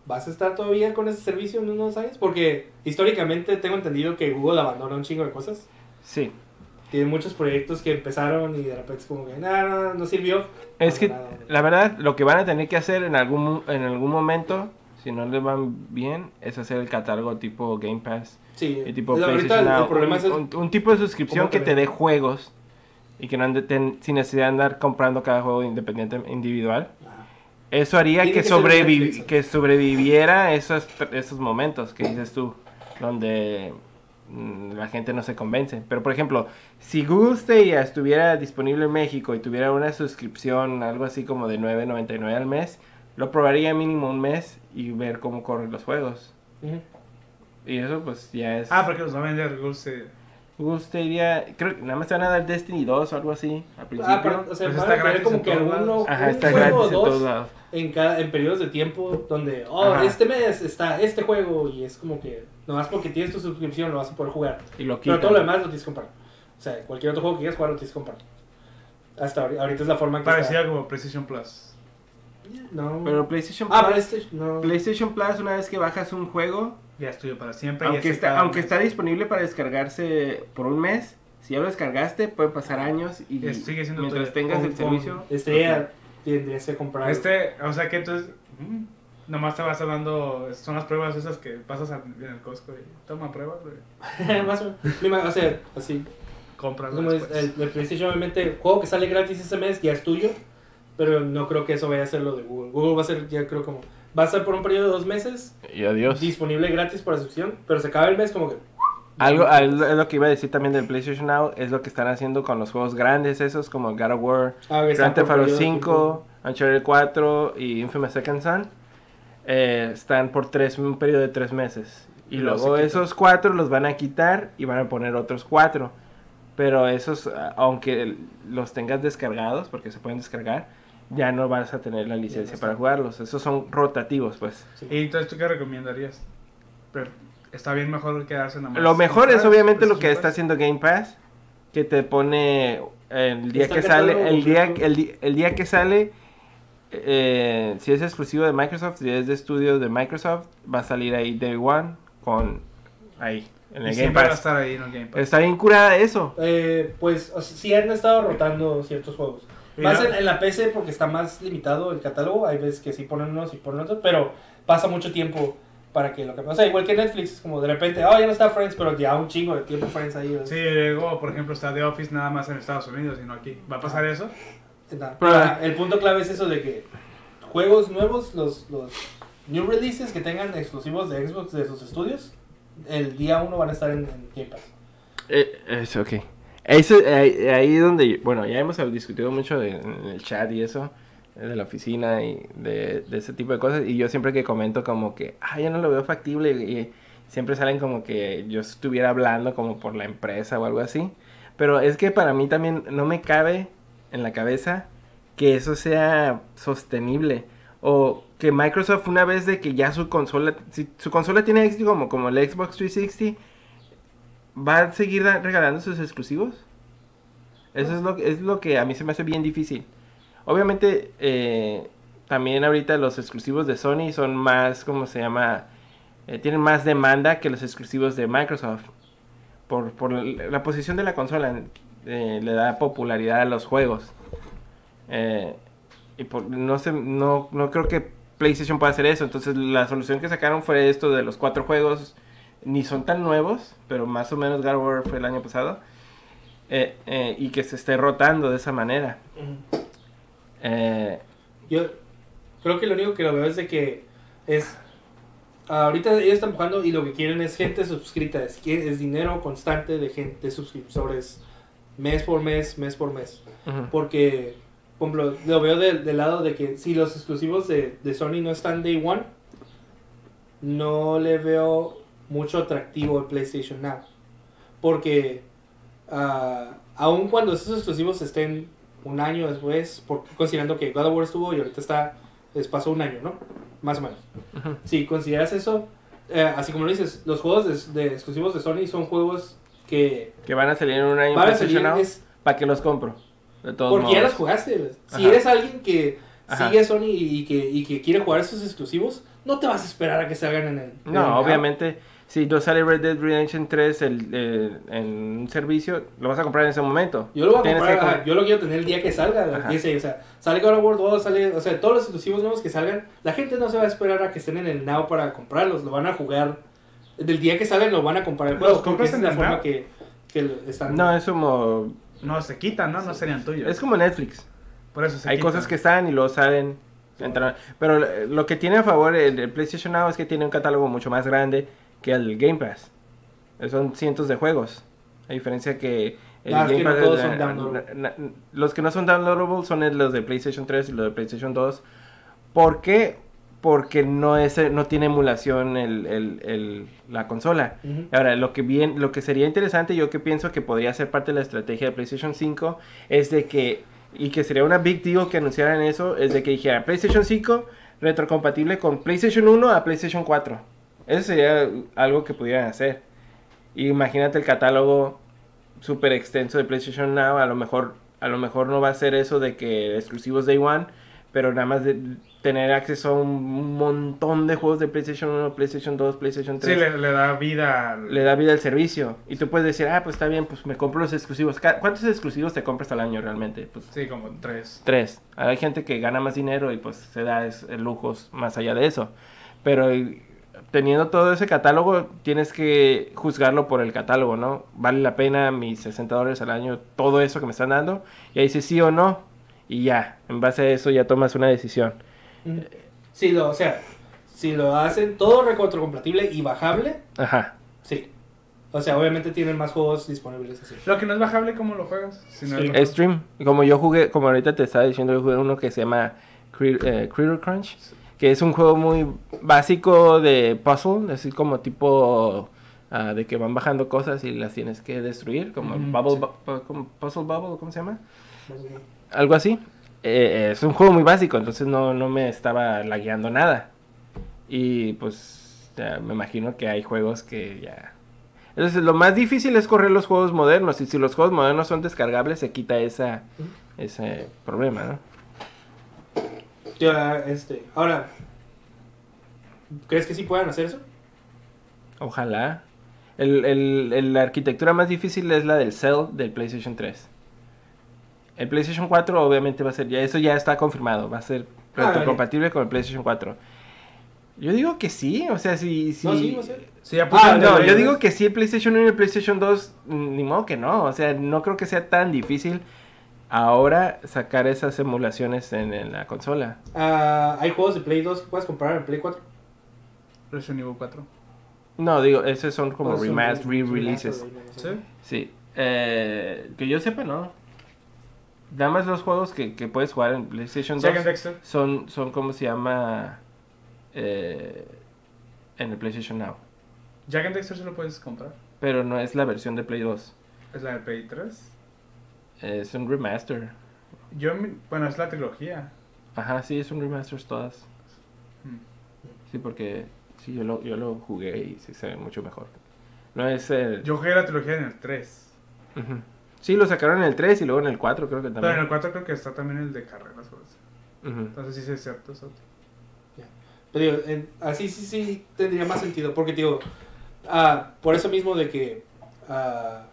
¿vas a estar todavía con ese servicio en unos años? Porque históricamente tengo entendido que Google abandona un chingo de cosas. Sí. Tiene muchos proyectos que empezaron y de repente es como que, no, no, no sirvió. Es que Abandonado. la verdad, lo que van a tener que hacer en algún, en algún momento, si no les van bien, es hacer el catálogo tipo Game Pass. Sí, Y tipo la- PlayStation el, el Now, problema un, es... un- un tipo de suscripción ¿Cómo te que te dé juegos y que no ande ten- sin necesidad de andar comprando cada juego independiente individual. Eso haría que, que que sobreviviera esos, esos momentos que dices tú, donde mm, la gente no se convence. Pero por ejemplo, si Google Stadia estuviera disponible en México y tuviera una suscripción, algo así como de 9.99 al mes, lo probaría mínimo un mes y ver cómo corren los juegos. Ujú. Y eso pues ya es... Ah, porque los va a vender Google Stadia. Google Stadia, creo que nada más te van a dar Destiny 2 o algo así al principio. Ah, pero, o sea, Pues está gratis como en que alguno. Ajá, un está juego gratis o en dos todos lados. en, cada, en periodos de tiempo donde, oh, Ajá. este mes está este juego y es como que, nomás porque tienes tu suscripción lo vas a poder jugar. Y lo Pero todo lo demás lo tienes que comprar. O sea, cualquier otro juego que quieras jugar lo tienes que comprar. Hasta ahori- ahorita es la forma que Parecía como PlayStation Plus. No. Pero PlayStation ah, Plus, PlayStation, no. PlayStation Plus, una vez que bajas un juego, Ya estudio para siempre. aunque, está, aunque está disponible para descargarse por un mes, si ya lo descargaste, pueden pasar años y Y sigue siendo mientras tengas el servicio... Este ya tendrías que comprar. Este, o sea que entonces. mm, Nomás te vas hablando. Son las pruebas esas que pasas en el Costco y toma pruebas, güey. [LAUGHS] Más o menos. O sea, así. Compras Como es, el, el PlayStation, obviamente, el juego que sale gratis ese mes ya es tuyo. Pero no creo que eso vaya a ser lo de Google. Google va a ser, ya creo como. Va a ser por un periodo de dos meses. Y adiós. Disponible gratis por suscripción. Pero se acaba el mes como que. Algo, es lo que iba a decir también del PlayStation Now, es lo que están haciendo con los juegos grandes esos, como God of War, Ah, Grand Theft Auto periodo de 5, Uncharted 4 y Infamous Second Son. eh, están por tres, un periodo de tres meses. Y Y luego esos cuatro los van a quitar y van a poner otros cuatro. Pero esos, aunque los tengas descargados, porque se pueden descargar, ya no vas a tener la licencia para jugarlos. Esos son rotativos, pues. Sí. ¿Y entonces tú qué recomendarías? Pero está bien mejor quedarse nada más. Lo mejor es obviamente lo pues, que pues, está haciendo Game Pass, que te pone el día que sale, el día, el, el día que sale, eh, si es exclusivo de Microsoft, si es de estudio de Microsoft, va a salir ahí Day One con ahí, en Y el Game siempre va a Pass. estar ahí en el Game Pass. Está bien curada eso. Eh, pues o sea, sí han estado rotando ciertos juegos. Más en, en la PC porque está más limitado el catálogo. Hay veces que sí ponen unos y ponen otros, pero pasa mucho tiempo para que lo que pasa. Igual que Netflix, es como de repente, oh, ya no está Friends, pero ya un chingo de tiempo Friends ahí. ¿ves? Sí, luego, por ejemplo, está The Office nada más en Estados Unidos y no aquí. ¿Va a pasar eso? Nada. Pero- Ah, el punto clave es eso de que juegos nuevos, los, los new releases que tengan exclusivos de Xbox de sus estudios, el día uno van a estar en, en Game Pass. Eh, eso, ok. Eso, ahí, ahí donde, bueno, ya hemos discutido mucho de- en el chat y eso, de la oficina y de, de ese tipo de cosas, y yo siempre que comento como que, ah, yo no lo veo factible, y siempre salen como que yo estuviera hablando como por la empresa o algo así, pero es que para mí también no me cabe en la cabeza que eso sea sostenible, o que Microsoft una vez de que ya su consola, si su consola tiene éxito como, como el Xbox 360, ¿Va a seguir regalando sus exclusivos? Eso es lo, que- es lo que a mí se me hace bien difícil. Obviamente, eh, también ahorita los exclusivos de Sony son más, ¿cómo se llama? Eh, tienen más demanda que los exclusivos de Microsoft. Por, la posición de la consola, eh, le da popularidad a los juegos. Eh, y por- no, no, no creo que PlayStation pueda hacer eso. Entonces, la solución que sacaron fue esto de los cuatro juegos ni son tan nuevos, pero más o menos God of War fue el año pasado, eh, eh, y que se esté rotando de esa manera. Eh, Yo creo que lo único que lo veo es de que es. Ahorita ellos están buscando y lo que quieren es gente suscrita, es, es dinero constante de gente, de suscriptores, mes por mes, mes por mes. ujú. Porque, por ejemplo, lo veo del, del lado de que si los exclusivos de, de Sony no están day one, no le veo mucho atractivo el PlayStation Now. Porque, ah, aun cuando esos exclusivos estén un año después, por- considerando que God of War estuvo y ahorita está, les pasó un año, ¿no? Más o menos. Ujú. Si consideras eso, eh, así como lo dices, los juegos de, de exclusivos de Sony son juegos que Que van a salir en un año van a salir es- ¿Para que los compro? De todos porque ya modos. los jugaste. Si Ajá. eres alguien que Ajá. sigue Sony y que, y que quiere jugar esos exclusivos, no te vas a esperar a que salgan en el. en el No, Now. obviamente, si no sale Red Dead Redemption 3 el, eh, en un servicio, lo vas a comprar en ese momento. Yo lo voy a Tienes comprar, que ajá, com- yo lo quiero tener el día que salga. Ese, o sea, sale God of War 2, sale, o sea, todos los exclusivos nuevos que salgan, la gente no se va a esperar a que estén en el Now para comprarlos, lo van a jugar. Del día que salgan lo van a comprar el ¿Los juego. compras en la el forma Now? que, están. No, es como... No, se quitan, ¿no? No serían tuyos. Es como Netflix. Por eso se Hay quitan. cosas que están y luego salen. entran- Pero eh, lo que tiene a favor el, el PlayStation Now es que tiene un catálogo mucho más grande que el Game Pass. Son cientos de juegos. A diferencia que el Ah, no Pass, los que no son downloadables son los de PlayStation 3 y los de PlayStation 2. ¿Por qué? Porque no, es, no tiene emulación el, el- el- la consola. Ahora, lo que, bien, lo que sería interesante, yo que pienso que podría ser parte de la estrategia de PlayStation 5, es de que, y que sería una big deal que anunciaran eso, es de que dijera PlayStation 5 retrocompatible con PlayStation 1 a PlayStation 4. Eso sería algo que pudieran hacer. Imagínate el catálogo súper extenso de PlayStation Now, a lo mejor a lo mejor no va a ser eso de que exclusivos Day One, pero nada más de tener acceso a un montón de juegos de PlayStation 1, PlayStation 2, PlayStation 3 Sí, le, le da vida al... le da vida al servicio. Y tú puedes decir, ah, pues está bien, pues me compro los exclusivos. ¿Cuántos exclusivos te compras al año realmente? Pues Sí, como tres. tres. Hay gente que gana más dinero y pues se da es- lujos más allá de eso. Pero eh, teniendo todo ese catálogo, tienes que juzgarlo por el catálogo, ¿no? ¿Vale la pena mis 60 dólares al año todo eso que me están dando? Y ahí dices sí o no. Y ya, en base a eso ya tomas una decisión. Si lo, o sea, si lo hacen todo retrocompatible y bajable, Ajá. sí. O sea, obviamente tienen más juegos disponibles así. Lo que no es bajable, ¿cómo lo juegas? Si no Sí. es- Stream, como yo jugué, como ahorita te estaba diciendo, yo jugué uno que se llama Cri- eh, Critter Crunch, que es un juego muy básico de puzzle, así como tipo ah, de que van bajando cosas y las tienes que destruir, como Ujú, Bubble, sí. Bu- Bu- como Puzzle Bubble, ¿cómo se llama? Algo así. Eh, es un juego muy básico, entonces no, no me estaba lagueando nada. Y pues ya me imagino que hay juegos que ya... Entonces, lo más difícil es correr los juegos modernos. Y si los juegos modernos son descargables, se quita esa, ese problema, ¿no? Ya, este, ahora, ¿crees que sí puedan hacer eso? Ojalá. El, el- el- la arquitectura más difícil es la del Cell del PlayStation 3. El PlayStation 4 obviamente va a ser, ya eso ya está confirmado, va a ser Ah, retrocompatible con el PlayStation 4. Yo digo que sí, o sea, si... si... No, sí, va a ser. Sí, ya Ah, no, yo digo que sí, el PlayStation 1 y el PlayStation 2, mm, ni modo que no. O sea, no creo que sea tan difícil ahora sacar esas emulaciones en, en la consola. Ah, hay juegos de Play 2 que puedes comprar en Play 4. Resident Evil 4. No, digo, esos son como O son remastered, re- re-releases. ¿Sí? Sí. Eh, que yo sepa, no. Nada más los juegos que, que puedes jugar en PlayStation 2 Jack and Dexter. son, son ¿cómo se llama? Eh, en el PlayStation Now. Jack and Dexter se lo puedes comprar. Pero no es la versión de Play 2. Es la de Play 3. Es un remaster. Yo, mi- bueno, es la trilogía. Ajá, sí, es un remaster todas. Mm. Sí, porque sí, yo lo, yo lo jugué y sí se ve mucho mejor. No es el... Yo jugué la trilogía en el 3. Ujú. Sí, lo sacaron en el 3 y luego en el 4 creo que Pero en también. el 4 creo que está también el de carreras. así. Ujú. Entonces sí sí es cierto eso. Pero digo, en- así sí, sí tendría más sentido. Porque, digo, ah, por eso mismo de que ah,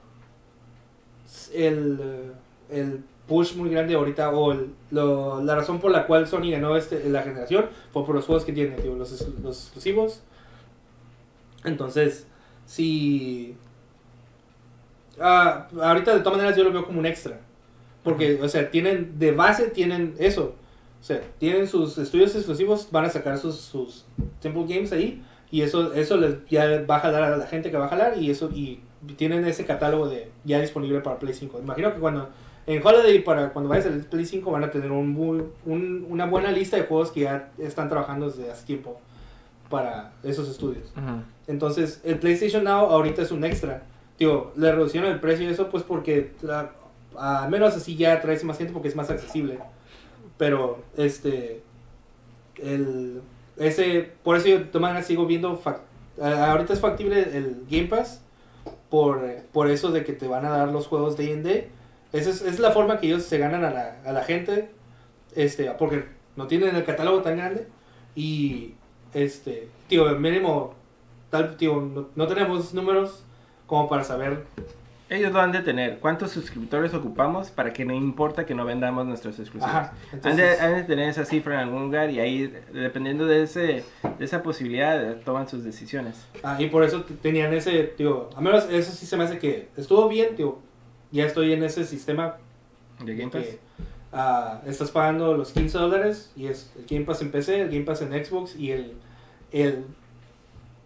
el, el push muy grande ahorita, o el- lo- la razón por la cual Sony ganó este, la generación, fue por los juegos que tiene, digo, los, los exclusivos. Entonces, si... ah, ahorita de todas maneras yo lo veo como un extra. Porque, o sea, tienen, de base tienen eso. O sea, tienen sus estudios exclusivos, van a sacar sus, sus Temple Games ahí. Y eso, eso les ya va a jalar a la gente que va a jalar. Y eso y tienen ese catálogo de ya disponible para Play 5. Imagino que cuando en Holiday, para cuando vayas al Play 5, van a tener un, muy- un- una buena lista de juegos que ya están trabajando desde hace tiempo para esos estudios. Entonces, el PlayStation Now ahorita es un extra. Digo, le reducieron el precio y eso pues porque la- al menos así ya traes más gente porque es más accesible. Pero, este, el, ese, por eso yo de sigo viendo, fac- a- ahorita es factible el Game Pass por, por eso de que te van a dar los juegos de D&D. Esa es, es la forma que ellos se ganan a la, a la gente, este, porque no tienen el catálogo tan grande y, este, tío, mínimo, tal, tío, no, no tenemos números como para saber Ellos lo han de tener. ¿Cuántos suscriptores ocupamos para que no importa que no vendamos nuestros exclusivos? Ajá, Han, entonces- de, han de tener esa cifra en algún lugar y ahí, dependiendo de, ese, de esa posibilidad, toman sus decisiones. Ah, y por eso tenían ese, tío, a menos eso sí se me hace que estuvo bien, tío, ya estoy en ese sistema ¿De Game Pass? que ah, estás pagando los 15 dólares y es el Game Pass en PC, el Game Pass en Xbox y el, el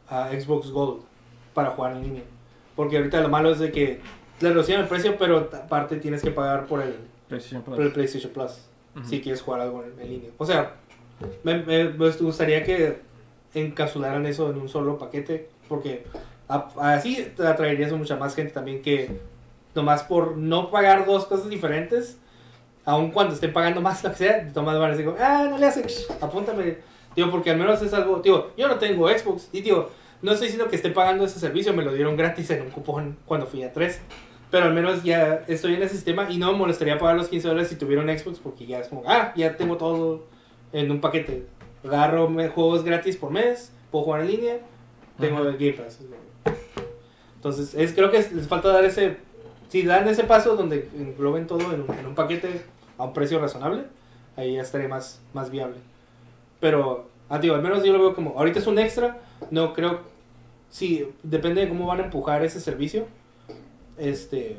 ah, Xbox Gold para jugar en línea. Porque ahorita lo malo es de que le reducieron el precio, pero aparte tienes que pagar por el, PlayStation Plus. por el PlayStation Plus Ujú. si quieres jugar algo en, en línea. O sea, me, me- me gustaría que encapsularan eso en un solo paquete, porque a- así atraerías a mucha más gente también que nomás por no pagar dos cosas diferentes, aun cuando estén pagando más [LAUGHS] lo que sea, todas van a decir, ah, no le hacen, apúntame. Digo, porque al menos es algo, digo, yo no tengo Xbox, y digo, no estoy diciendo que esté pagando ese servicio, me lo dieron gratis en un cupón cuando fui a 3. Pero al menos ya estoy en ese sistema y no me molestaría pagar los 15 dólares si tuviera un Xbox porque ya es como, ah, ya tengo todo en un paquete. Agarro juegos gratis por mes, puedo jugar en línea, tengo el Game Pass. Entonces, es, creo que les falta dar ese, si dan ese paso donde engloben todo en un, en un paquete a un precio razonable, ahí ya estaría más, más viable. Pero, ah, digo, al menos yo lo veo como, ahorita es un extra, no creo, sí, depende de cómo van a empujar ese servicio. Este,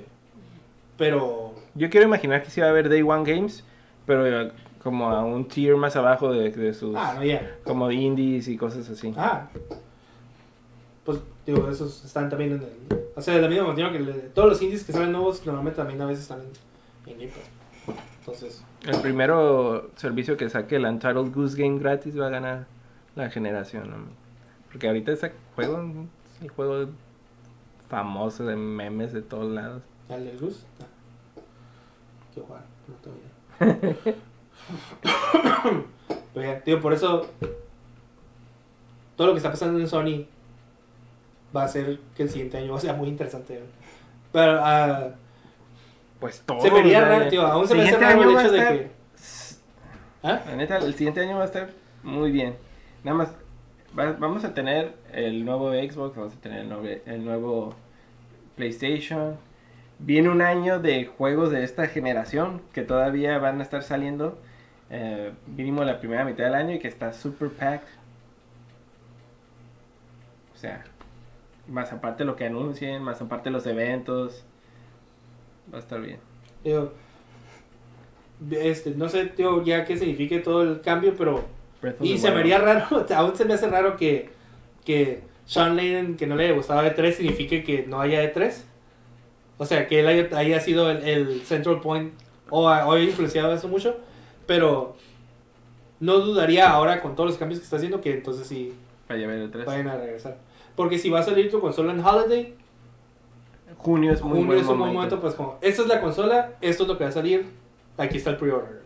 pero, Yo quiero imaginar que sí va a haber Day One Games, pero eh, como a un tier más abajo de, de sus... ah, no, ya. Como indies y cosas así. Ah, pues digo, esos están también en el. O sea, de la misma manera que le- todos los indies que salen nuevos, normalmente también a veces están en, en Game Pass. Entonces, El primero servicio que saque el Untitled Goose Game gratis va a ganar la generación. ¿no? Porque ahorita ese juego es el juego famoso de memes de todos lados. ¿al del Goose? No. Quiero jugar, no tengo idea. [LAUGHS] Digo, por eso. Todo lo que está pasando en Sony va a hacer que el siguiente año sea muy interesante. Pero ah, Pues todo. se vería raro, tío. Aún se me hace raro el hecho de estar- que. ¿Ah? La neta, el siguiente año va a estar muy bien. Nada más, va- vamos a tener el nuevo Xbox, vamos a tener el nuevo, el nuevo PlayStation. Viene un año de juegos de esta generación que todavía van a estar saliendo. Eh, mínimo la primera mitad del año y que está super packed. O sea, más aparte lo que anuncien, más aparte los eventos. Va a estar bien. Digo, este, no sé, tío, ya qué signifique todo el cambio, pero Y se me haría raro, [LAUGHS] aún se me hace raro que, que Sean Layden, que no le haya gustado E3, signifique que no haya E3. O sea, que él haya, haya sido el, el central point o, o haya influenciado eso mucho. Pero no dudaría ahora con todos los cambios que está haciendo que entonces sí Vaya a ver el 3. vayan a regresar. Porque si va a salir tu consola en Holiday, Junio es muy junio buen es un buen momento. momento, pues como, esta es la consola, esto es lo que va a salir, aquí está el pre-order.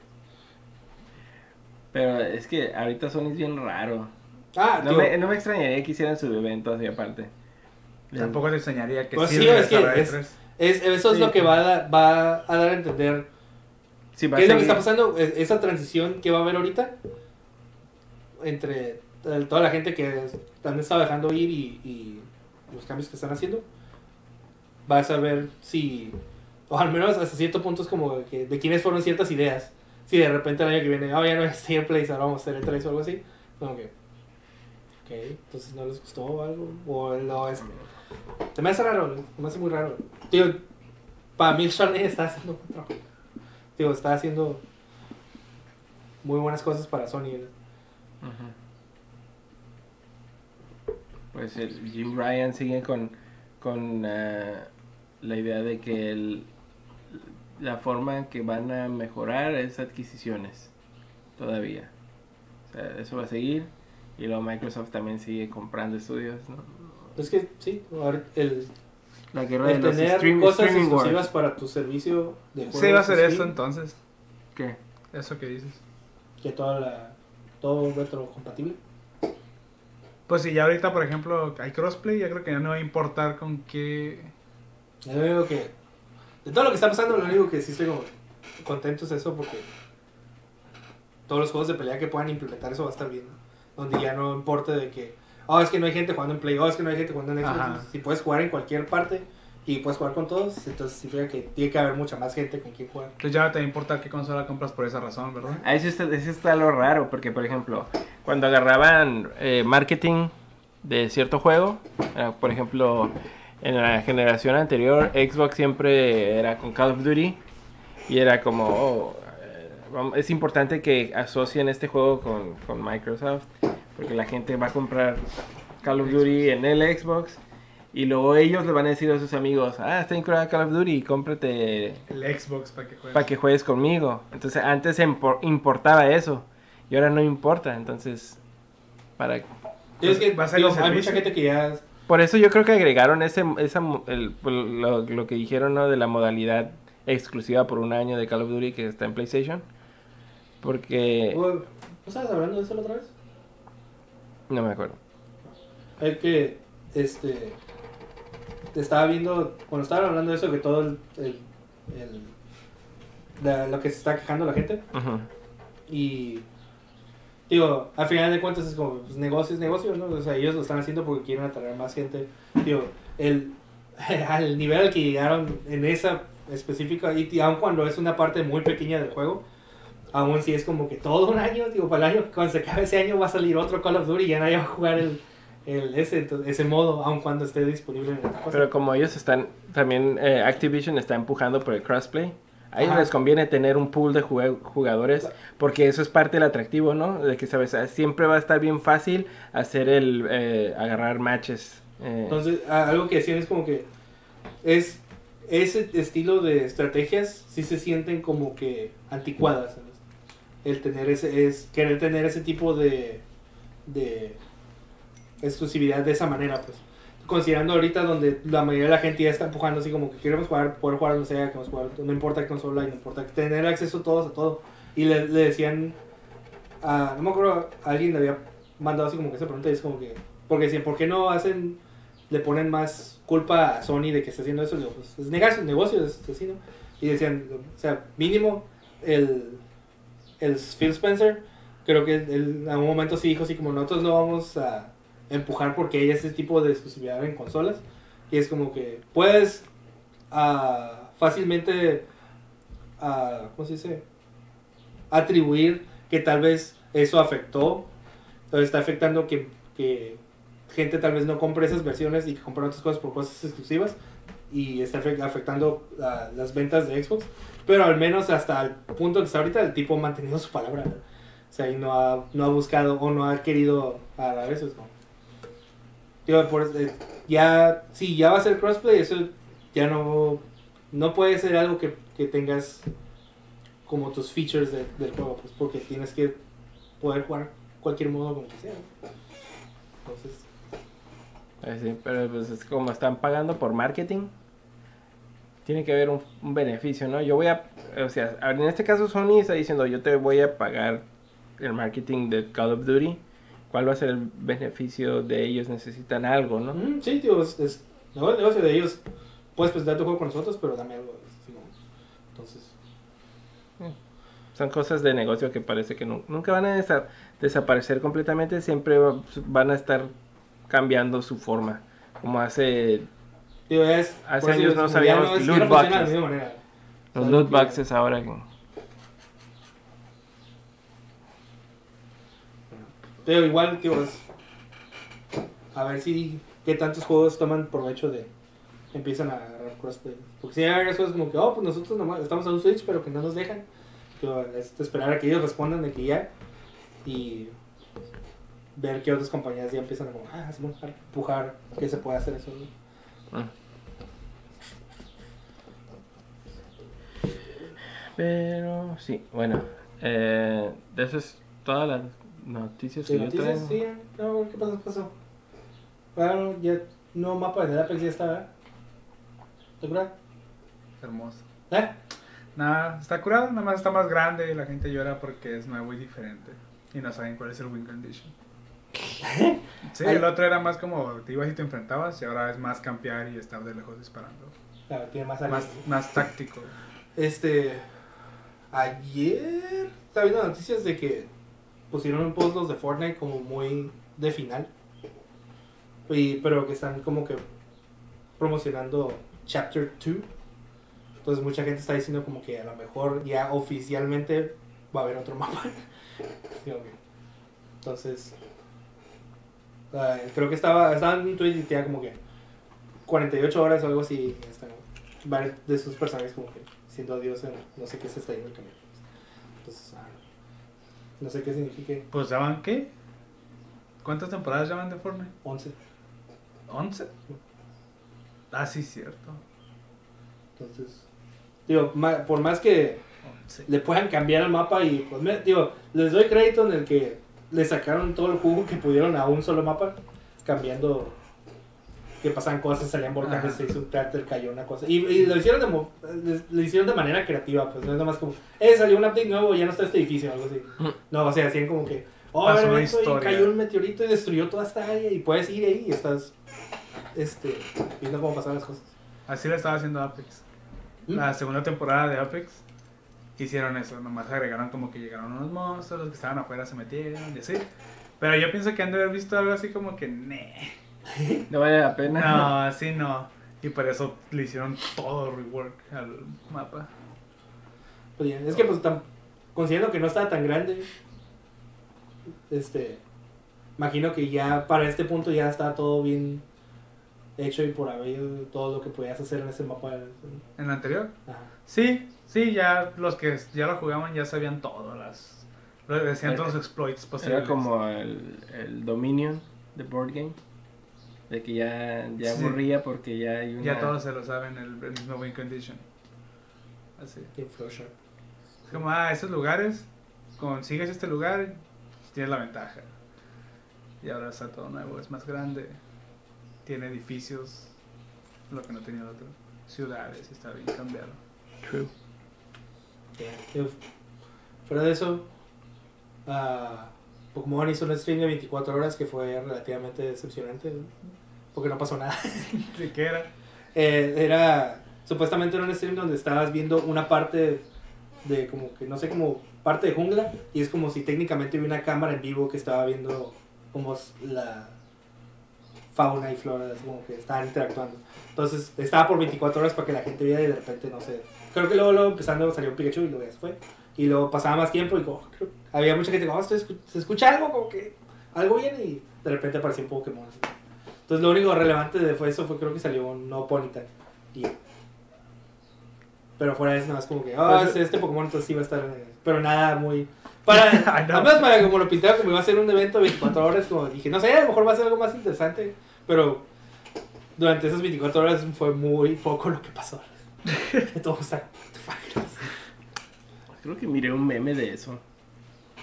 Pero es que ahorita Sony es bien raro. Ah, No tío, me, no me extrañaría que hicieran su evento así aparte. Tampoco te enseñaría que Pues sí, sí, es que regresará es- E3. es, eso es Sí. lo que va a, dar- va a dar a entender Sí, va ¿Qué a es lo que está pasando? Es- Esa transición que va a haber ahorita entre eh, toda la gente que han estado dejando ir y, y los cambios que están haciendo. Vas a ver si, o al menos hasta cierto punto es como que de quiénes fueron ciertas ideas. Si de repente el año que viene, oh, ya no es Place, ahora vamos a hacer el 3 o algo así. Como que, ok, entonces no les gustó o algo. O no, es. Se me hace raro, se me hace muy raro. Tío, para mí Layden está haciendo buen trabajo. Tío, está haciendo muy buenas cosas para Sony. Pues el Jim Ryan sigue con, con ah, la idea de que el- la forma en que van a mejorar es adquisiciones. Todavía. O sea, eso va a seguir. Y luego Microsoft también sigue comprando estudios, ¿no? Es que sí, el, La guerra de el los tener stream- cosas wars. exclusivas para tu servicio de juegos. Sí, va a ser eso entonces. ¿Qué? Eso que dices. Que toda la, todo retrocompatible. Pues si ya ahorita, por ejemplo, hay crossplay, ya creo que ya no va a importar con qué. Yo digo que de todo lo que está pasando, lo único que sí estoy como contento es eso porque todos los juegos de pelea que puedan implementar eso va a estar bien. ¿no? Donde ya no importa de que, oh, es que no hay gente jugando en Play, oh, es que no hay gente jugando en Xbox. Ajá. Si puedes jugar en cualquier parte y puedes jugar con todos, entonces significa que tiene que haber mucha más gente con quien jugar. Entonces ya no te va a importar qué consola compras por esa razón, ¿verdad? Ah, eso está, eso está lo raro, porque por ejemplo, cuando agarraban eh, marketing de cierto juego, eh, por ejemplo, en la generación anterior, Xbox siempre era con Call of Duty y era como, oh, eh, es importante que asocien este juego con, con Microsoft, porque la gente va a comprar Call of Duty en el Xbox. Y luego ellos le van a decir a sus amigos, ah, está increíble Call of Duty, cómprate El Xbox para que juegues. para que juegues conmigo. Entonces antes impor- importaba eso y ahora no importa. Entonces, para Y es que Va a ser digo, hay mucha gente que ya por eso yo creo que agregaron ese esa el- pues, lo, lo que dijeron ¿no? de la modalidad exclusiva por un año de Call of Duty que está en PlayStation. Porque Uy, ¿No estabas hablando de eso la otra vez? no me acuerdo. Es que, este, estaba viendo, cuando estaban hablando de eso, que todo el, el, el- la- lo que se está quejando la gente, Ujú. y digo, al final de cuentas es como, pues negocio es negocio, ¿no? O sea, ellos lo están haciendo porque quieren atraer más gente. Digo, el, [LAUGHS] al nivel al que llegaron en esa específica, y aun cuando es una parte muy pequeña del juego, aún si es como que todo un año, digo, para el año, cuando se acabe ese año va a salir otro Call of Duty y ya nadie va a jugar el, el, ese, ese modo, aun cuando esté disponible en cosa. Pero como ellos están, también eh, Activision está empujando por el crossplay. A ellos Ajá. les conviene tener un pool de jugadores porque eso es parte del atractivo, ¿no? De que, ¿sabes? Ah, Siempre va a estar bien fácil hacer el, eh, agarrar matches. eh, Entonces, algo que decían es como que es ese estilo de estrategias sí se sienten como que anticuadas. ¿sabes? El tener ese es querer tener ese tipo de de exclusividad de esa manera, pues. Considerando ahorita donde la mayoría de la gente ya está empujando así como que queremos jugar, poder jugar donde sea, queremos jugar, no importa qué consola, no importa tener acceso todos a todo. Y le, decían a, no me acuerdo, alguien le había mandado así como que esa pregunta y es como que, porque decían, ¿por qué no hacen le ponen más culpa a Sony de que está haciendo eso. Digo, pues, es su negocio, es así, ¿no? Y decían, o sea, mínimo el, el Phil Spencer, creo que él en algún momento sí dijo así como nosotros no vamos a empujar porque hay ese tipo de exclusividad en consolas. Y es como que puedes ah, fácilmente, ah, ¿cómo se dice? Atribuir que tal vez eso afectó, o está afectando que, que gente tal vez no compre esas versiones y que otras cosas por cosas exclusivas y está afe- afectando ah, las ventas de Xbox. Pero al menos hasta el punto que está ahorita, el tipo ha mantenido su palabra. O sea, y no ha, no ha buscado o no ha querido agarrar eso. es por- eh, ya, sí, ya va a ser crossplay, eso ya no, no puede ser algo que, que tengas como tus features de- del juego, pues porque tienes que poder jugar cualquier modo como. ¿no? Entonces, Eh, sí, pero pues es como están pagando por marketing. Tiene que haber un, un beneficio, ¿no? Yo voy a, o sea, en este caso Sony está diciendo, yo te voy a pagar el marketing de Call of Duty. ¿Cuál va a ser el beneficio de ellos? Necesitan algo, ¿no? Mm, sí, tío, es, es negocio, negocio de ellos. Puedes presentar tu juego con nosotros, pero dame algo. Entonces, Son cosas de negocio que parece que nu- nunca van a desa- desaparecer completamente, siempre va- van a estar cambiando su forma. Como hace tío, es. Hace años no sabíamos es- loot boxes. los loot que- boxes ahora. que- Pero igual, tío, es. A ver si. ¿Qué tantos juegos toman provecho de. Empiezan a agarrar crossplay? Porque si hay cosas como que, oh, pues nosotros nomás estamos en un Switch, pero que no nos dejan. Esperar a que ellos respondan de que ya. Y. Ver que otras compañías ya empiezan a como, ah, a empujar que se puede hacer eso. Mm. Pero sí, bueno, eh, eso es todas las noticias que yo noticias, traigo. sí, no, ¿qué pasó? ¿Qué pasó? Claro, ya no mapa de Apex ya está, ¿verdad? ¿Te acuerdas? Hermoso. ¿Eh? Nada, está curado, nada más está más grande y la gente llora porque es nuevo y diferente. Y no saben cuál es el win condition. Sí, Ay. el otro era más como te ibas y te enfrentabas y ahora es más campear y estar de lejos disparando. Claro, tiene más Más, más táctico. Este. Ayer estaba viendo noticias de que pusieron un post los de Fortnite como muy de final. Y, pero que están como que promocionando Chapter 2. Entonces mucha gente está diciendo como que a lo mejor ya oficialmente va a haber otro [LAUGHS] mapa. Entonces, ah, creo que estaba, estaba en un tweet y tenía como que 48 horas o algo así. varios de sus personajes como que siendo adiós en no sé qué se está yendo el camino. Entonces, ah, no sé qué signifique Pues ya van, ¿qué? ¿Cuántas temporadas llevan de Fortnite? 11. ¿11? Ah, sí, cierto. Entonces, digo, por más que 11. le puedan cambiar el mapa y pues me- digo, les doy crédito en el que le sacaron todo el jugo que pudieron a un solo mapa, cambiando que pasaban cosas, salían volcanes, se hizo un cráter, cayó una cosa. Y, y lo hicieron de lo hicieron de manera creativa, pues no es nomás como, eh, salió un update nuevo, ya no está este edificio o algo así. No, o sea, hacían como que, oh, a ver, y cayó un meteorito y destruyó toda esta área y puedes ir ahí y estás este, viendo cómo pasan las cosas. Así lo estaba haciendo Apex. ¿Mm? La segunda temporada de Apex hicieron eso, nomás agregaron como que llegaron unos monstruos, los que estaban afuera se metieron y así. Pero yo pienso que han de haber visto algo así como que, "Neh". No vale la pena. no, así no. Y por eso le hicieron todo rework al mapa. Pues bien, es que pues tan, considerando que no estaba tan grande, este, imagino que ya para este punto ya está todo bien hecho y por haber todo lo que podías hacer en ese mapa. ¿En la anterior? Ajá. Sí, sí, ya los que ya lo jugaban ya sabían todo, las... lo Decían Era- todos los exploits posibles. Era como el, el Dominion de Board Game. De que ya, ya Sí. aburría porque ya hay una... Ya todos se lo saben, el, el mismo win condition. Así. Es como, ah, esos lugares, consigues este lugar, tienes la ventaja. Y ahora está todo nuevo, es más grande, tiene edificios, lo que no tenía el otro, ciudades, está bien cambiado. True. Bien. Y Fuera de eso, ah, Pokémon hizo un stream de 24 horas que fue relativamente decepcionante. ¿no? Porque no pasó nada. [LAUGHS] ¿De qué era? Eh, era, supuestamente era un stream donde estabas viendo una parte de como que, no sé, como parte de jungla, y es como si técnicamente hubiera una cámara en vivo que estaba viendo como la fauna y flora, como que estaban interactuando. Entonces estaba por 24 horas para que la gente viera y de repente, no sé, creo que luego, luego empezando salió un Pikachu y luego ya se fue. Y luego pasaba más tiempo y como, creo- había mucha gente como, "Oh, se escucha algo, como que algo viene y de repente apareció un Pokémon. así. Entonces lo único relevante de fue eso fue creo que salió un no Ponyta. Y pero fuera de eso nada más como que, ah, Pues, este Pokémon entonces sí va a estar, eh, pero nada muy para [LAUGHS] además para como lo pintaron como iba a ser un evento de 24 horas, como dije, no sé, a lo mejor va a ser algo más interesante, pero durante esas 24 horas fue muy poco lo que pasó. [LAUGHS] Todo está what the fuck. Creo que miré un meme de eso.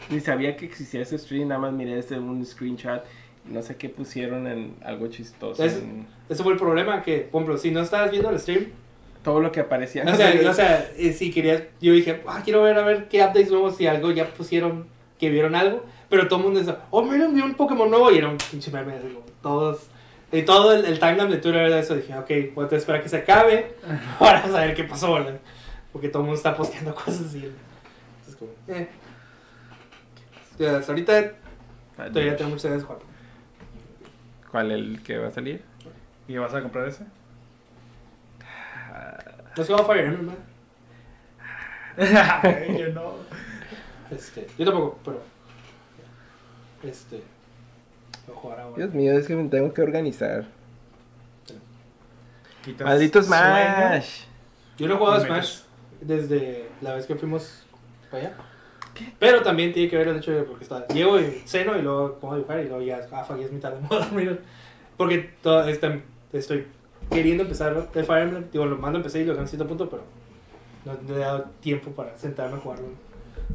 Ni sabía que existía ese stream, nada más miré ese un screenshot. No sé qué pusieron en algo chistoso. Es- en Ese fue el problema que, por ejemplo, si no estabas viendo el stream, todo lo que aparecía. o sea, o sea, si querías, yo dije, ah, quiero ver a ver qué updates nuevos, si algo ya pusieron, que vieron algo, pero todo el mundo decía, oh, miren, vi un Pokémon nuevo, y era un pinche meme, todos, y todo el, el timeline de Twitter era eso, dije, ok, voy a esperar que se acabe, para saber qué pasó, ¿verdad? Porque todo el mundo está posteando [LAUGHS] cosas así. Entonces, como, eh. Ya, hasta ahorita todavía tengo muchas ganas de jugar. ¿Cuál el que va a salir? ¿Y vas a comprar ese? No se va a Fire Emblem, ¿no? yo no. [LAUGHS] Este, yo tampoco, pero. Este. Voy a jugar ahora. Dios mío, es que me tengo que organizar. Quitas Maldito sueño. Smash. Yo no he jugado a Smash desde la vez que fuimos para allá. Pero también tiene que ver el hecho de porque está, llego y ceno y luego pongo a dibujar y luego ya, ah, fuck, ya es mitad de modo dormir. [LAUGHS] Porque todo este, estoy queriendo empezar el Fire Emblem. Digo, lo mando empecé y lo gané a cierto punto, pero no he dado tiempo para sentarme a jugarlo.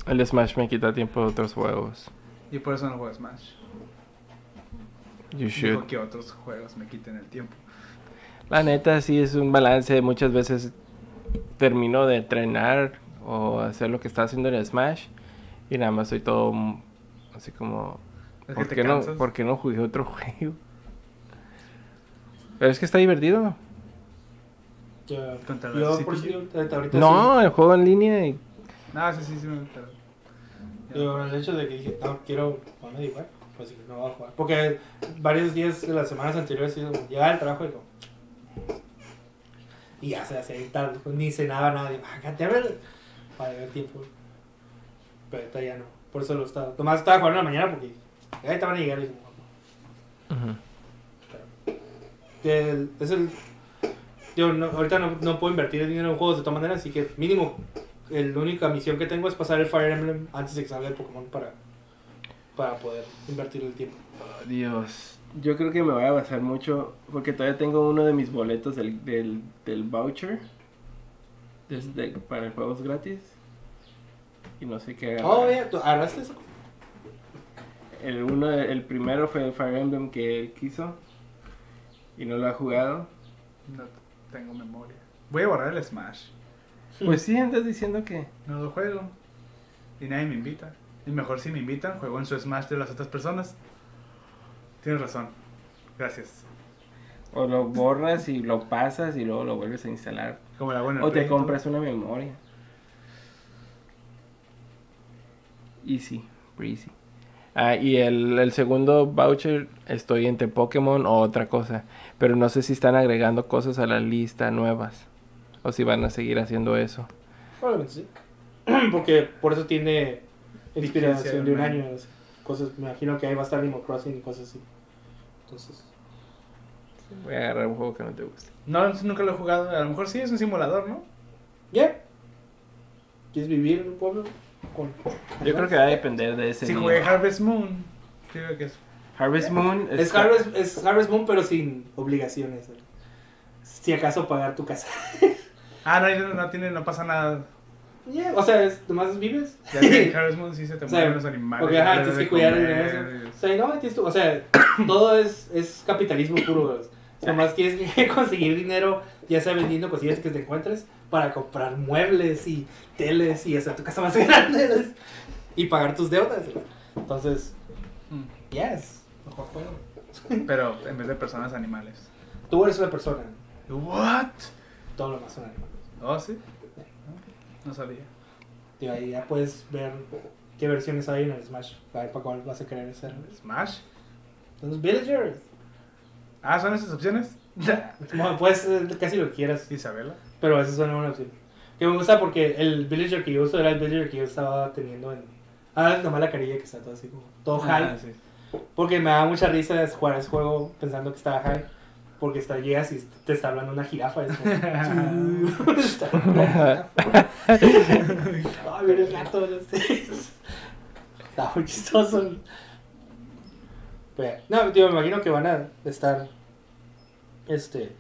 El Smash me quita tiempo de otros juegos. Y por eso no juego Smash. You should. que otros juegos me quiten el tiempo. La neta, sí es un balance. Muchas veces termino de entrenar o hacer lo que está haciendo en el Smash y nada más soy todo así como. Es ¿Por qué, no. ¿Por qué no jugué otro [LAUGHS] juego? Pero es que está divertido. La yo por si Gear. ahorita, No, el juego en línea y No, sí, sí, sí. me- pero- sí. Digo, el hecho de que dije, no, quiero ponerme a dibujar, pues sí, no voy a jugar. Porque varios días de las semanas anteriores, sí, llegaba al trabajo y como... Y ya se hacía tarde, pues, ni cenaba nada. Digo, ah, para ver tiempo. Pero ahorita ya no. Por eso lo estaba. Tomás estaba jugando en la mañana porque ahorita van a llegar y Ujú. el- es el. Yo no, ahorita no, no puedo invertir dinero en juegos de todas maneras, así que mínimo, el- la única misión que tengo es pasar el Fire Emblem antes de que salga el Pokémon para, para poder invertir el tiempo. Oh, Dios, yo creo que me voy a basar mucho porque todavía tengo uno de mis boletos del, del, del voucher desde, para juegos gratis y no sé qué. Oh, ya, ¿tú agarraste eso? El, uno, el primero fue el Fire Emblem que él quiso y no lo ha jugado. No tengo memoria. Voy a borrar el Smash. Pues sí, andas diciendo que... No lo juego. Y nadie me invita. Y mejor si me invitan, juego en su Smash de las otras personas. Tienes razón. Gracias. O lo borras y lo pasas y luego lo vuelves a instalar. Como la buena O te compras una memoria. Easy, breezy. Ah, y el, el segundo voucher estoy entre Pokémon o otra cosa. Pero no sé si están agregando cosas a la lista nuevas. O si van a seguir haciendo eso. Probablemente sí. [CLEARS THROAT] Porque por eso tiene inspiración de un año. Cosas, me imagino que ahí va a estar Animal Crossing y cosas así. Entonces, Voy a agarrar un juego que no te guste. No, nunca lo he jugado. A lo mejor sí es un simulador, ¿no? ya. ¿Quieres vivir en un pueblo? Yo creo que va a depender de ese Si día. jugué Harvest Moon. Creo que es. Harvest Moon Es está- Harvest, es Harvest Moon, pero sin obligaciones. ¿eh? Si acaso pagar tu casa. [LAUGHS] Ah, no, no, no tiene, no pasa nada. Ya, O sea, es, nomás vives. Ya que en [LAUGHS] Harvest Moon sí se te O sea, mueren los animales. Ajá, tienes que cuidar el. O sea, no, tienes tu- o sea, [COUGHS] todo es, es capitalismo puro. O sea, Nomás tienes que [LAUGHS] conseguir dinero, ya sea vendiendo cosillas que te encuentres, para comprar muebles y teles y hacer tu casa más [LAUGHS] grande. Y pagar tus deudas. Entonces, Mm. ya es mejor juego. [LAUGHS] Pero en vez de personas, animales. Tú eres una persona. ¿What? Todo lo demás son animales. Oh, sí. No sabía. Y ahí ya puedes ver qué versiones hay en el Smash. A ver para cuál vas a querer hacer. Smash. Son los villagers. Ah, ¿son esas opciones? [LAUGHS] Eh, casi lo quieras. Isabela. Pero esa es una buena opción. Que me gusta porque el villager que yo uso era el villager que yo estaba teniendo en. Ah, nomás la carilla que está todo así como. Todo high. Ah, sí. Porque me da mucha risa jugar ese juego pensando que estaba high. Porque está, llegas y te está hablando una jirafa. Es como, Está- [LAUGHS] Ay, el gato. no sé. Está muy chistoso. Pero, no, tío, me imagino que van a estar. Este.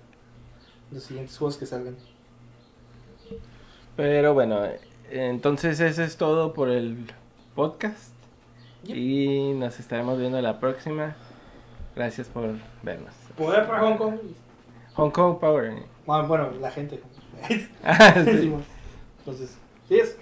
Los siguientes juegos que salgan. Pero bueno, entonces eso es todo por el podcast. Yep. Y nos estaremos viendo la próxima. Gracias por vernos. Poder para Hong Kong. Hong Kong Power. Bueno, bueno, la gente. [LAUGHS] Ah, sí. [LAUGHS] Entonces, sí es.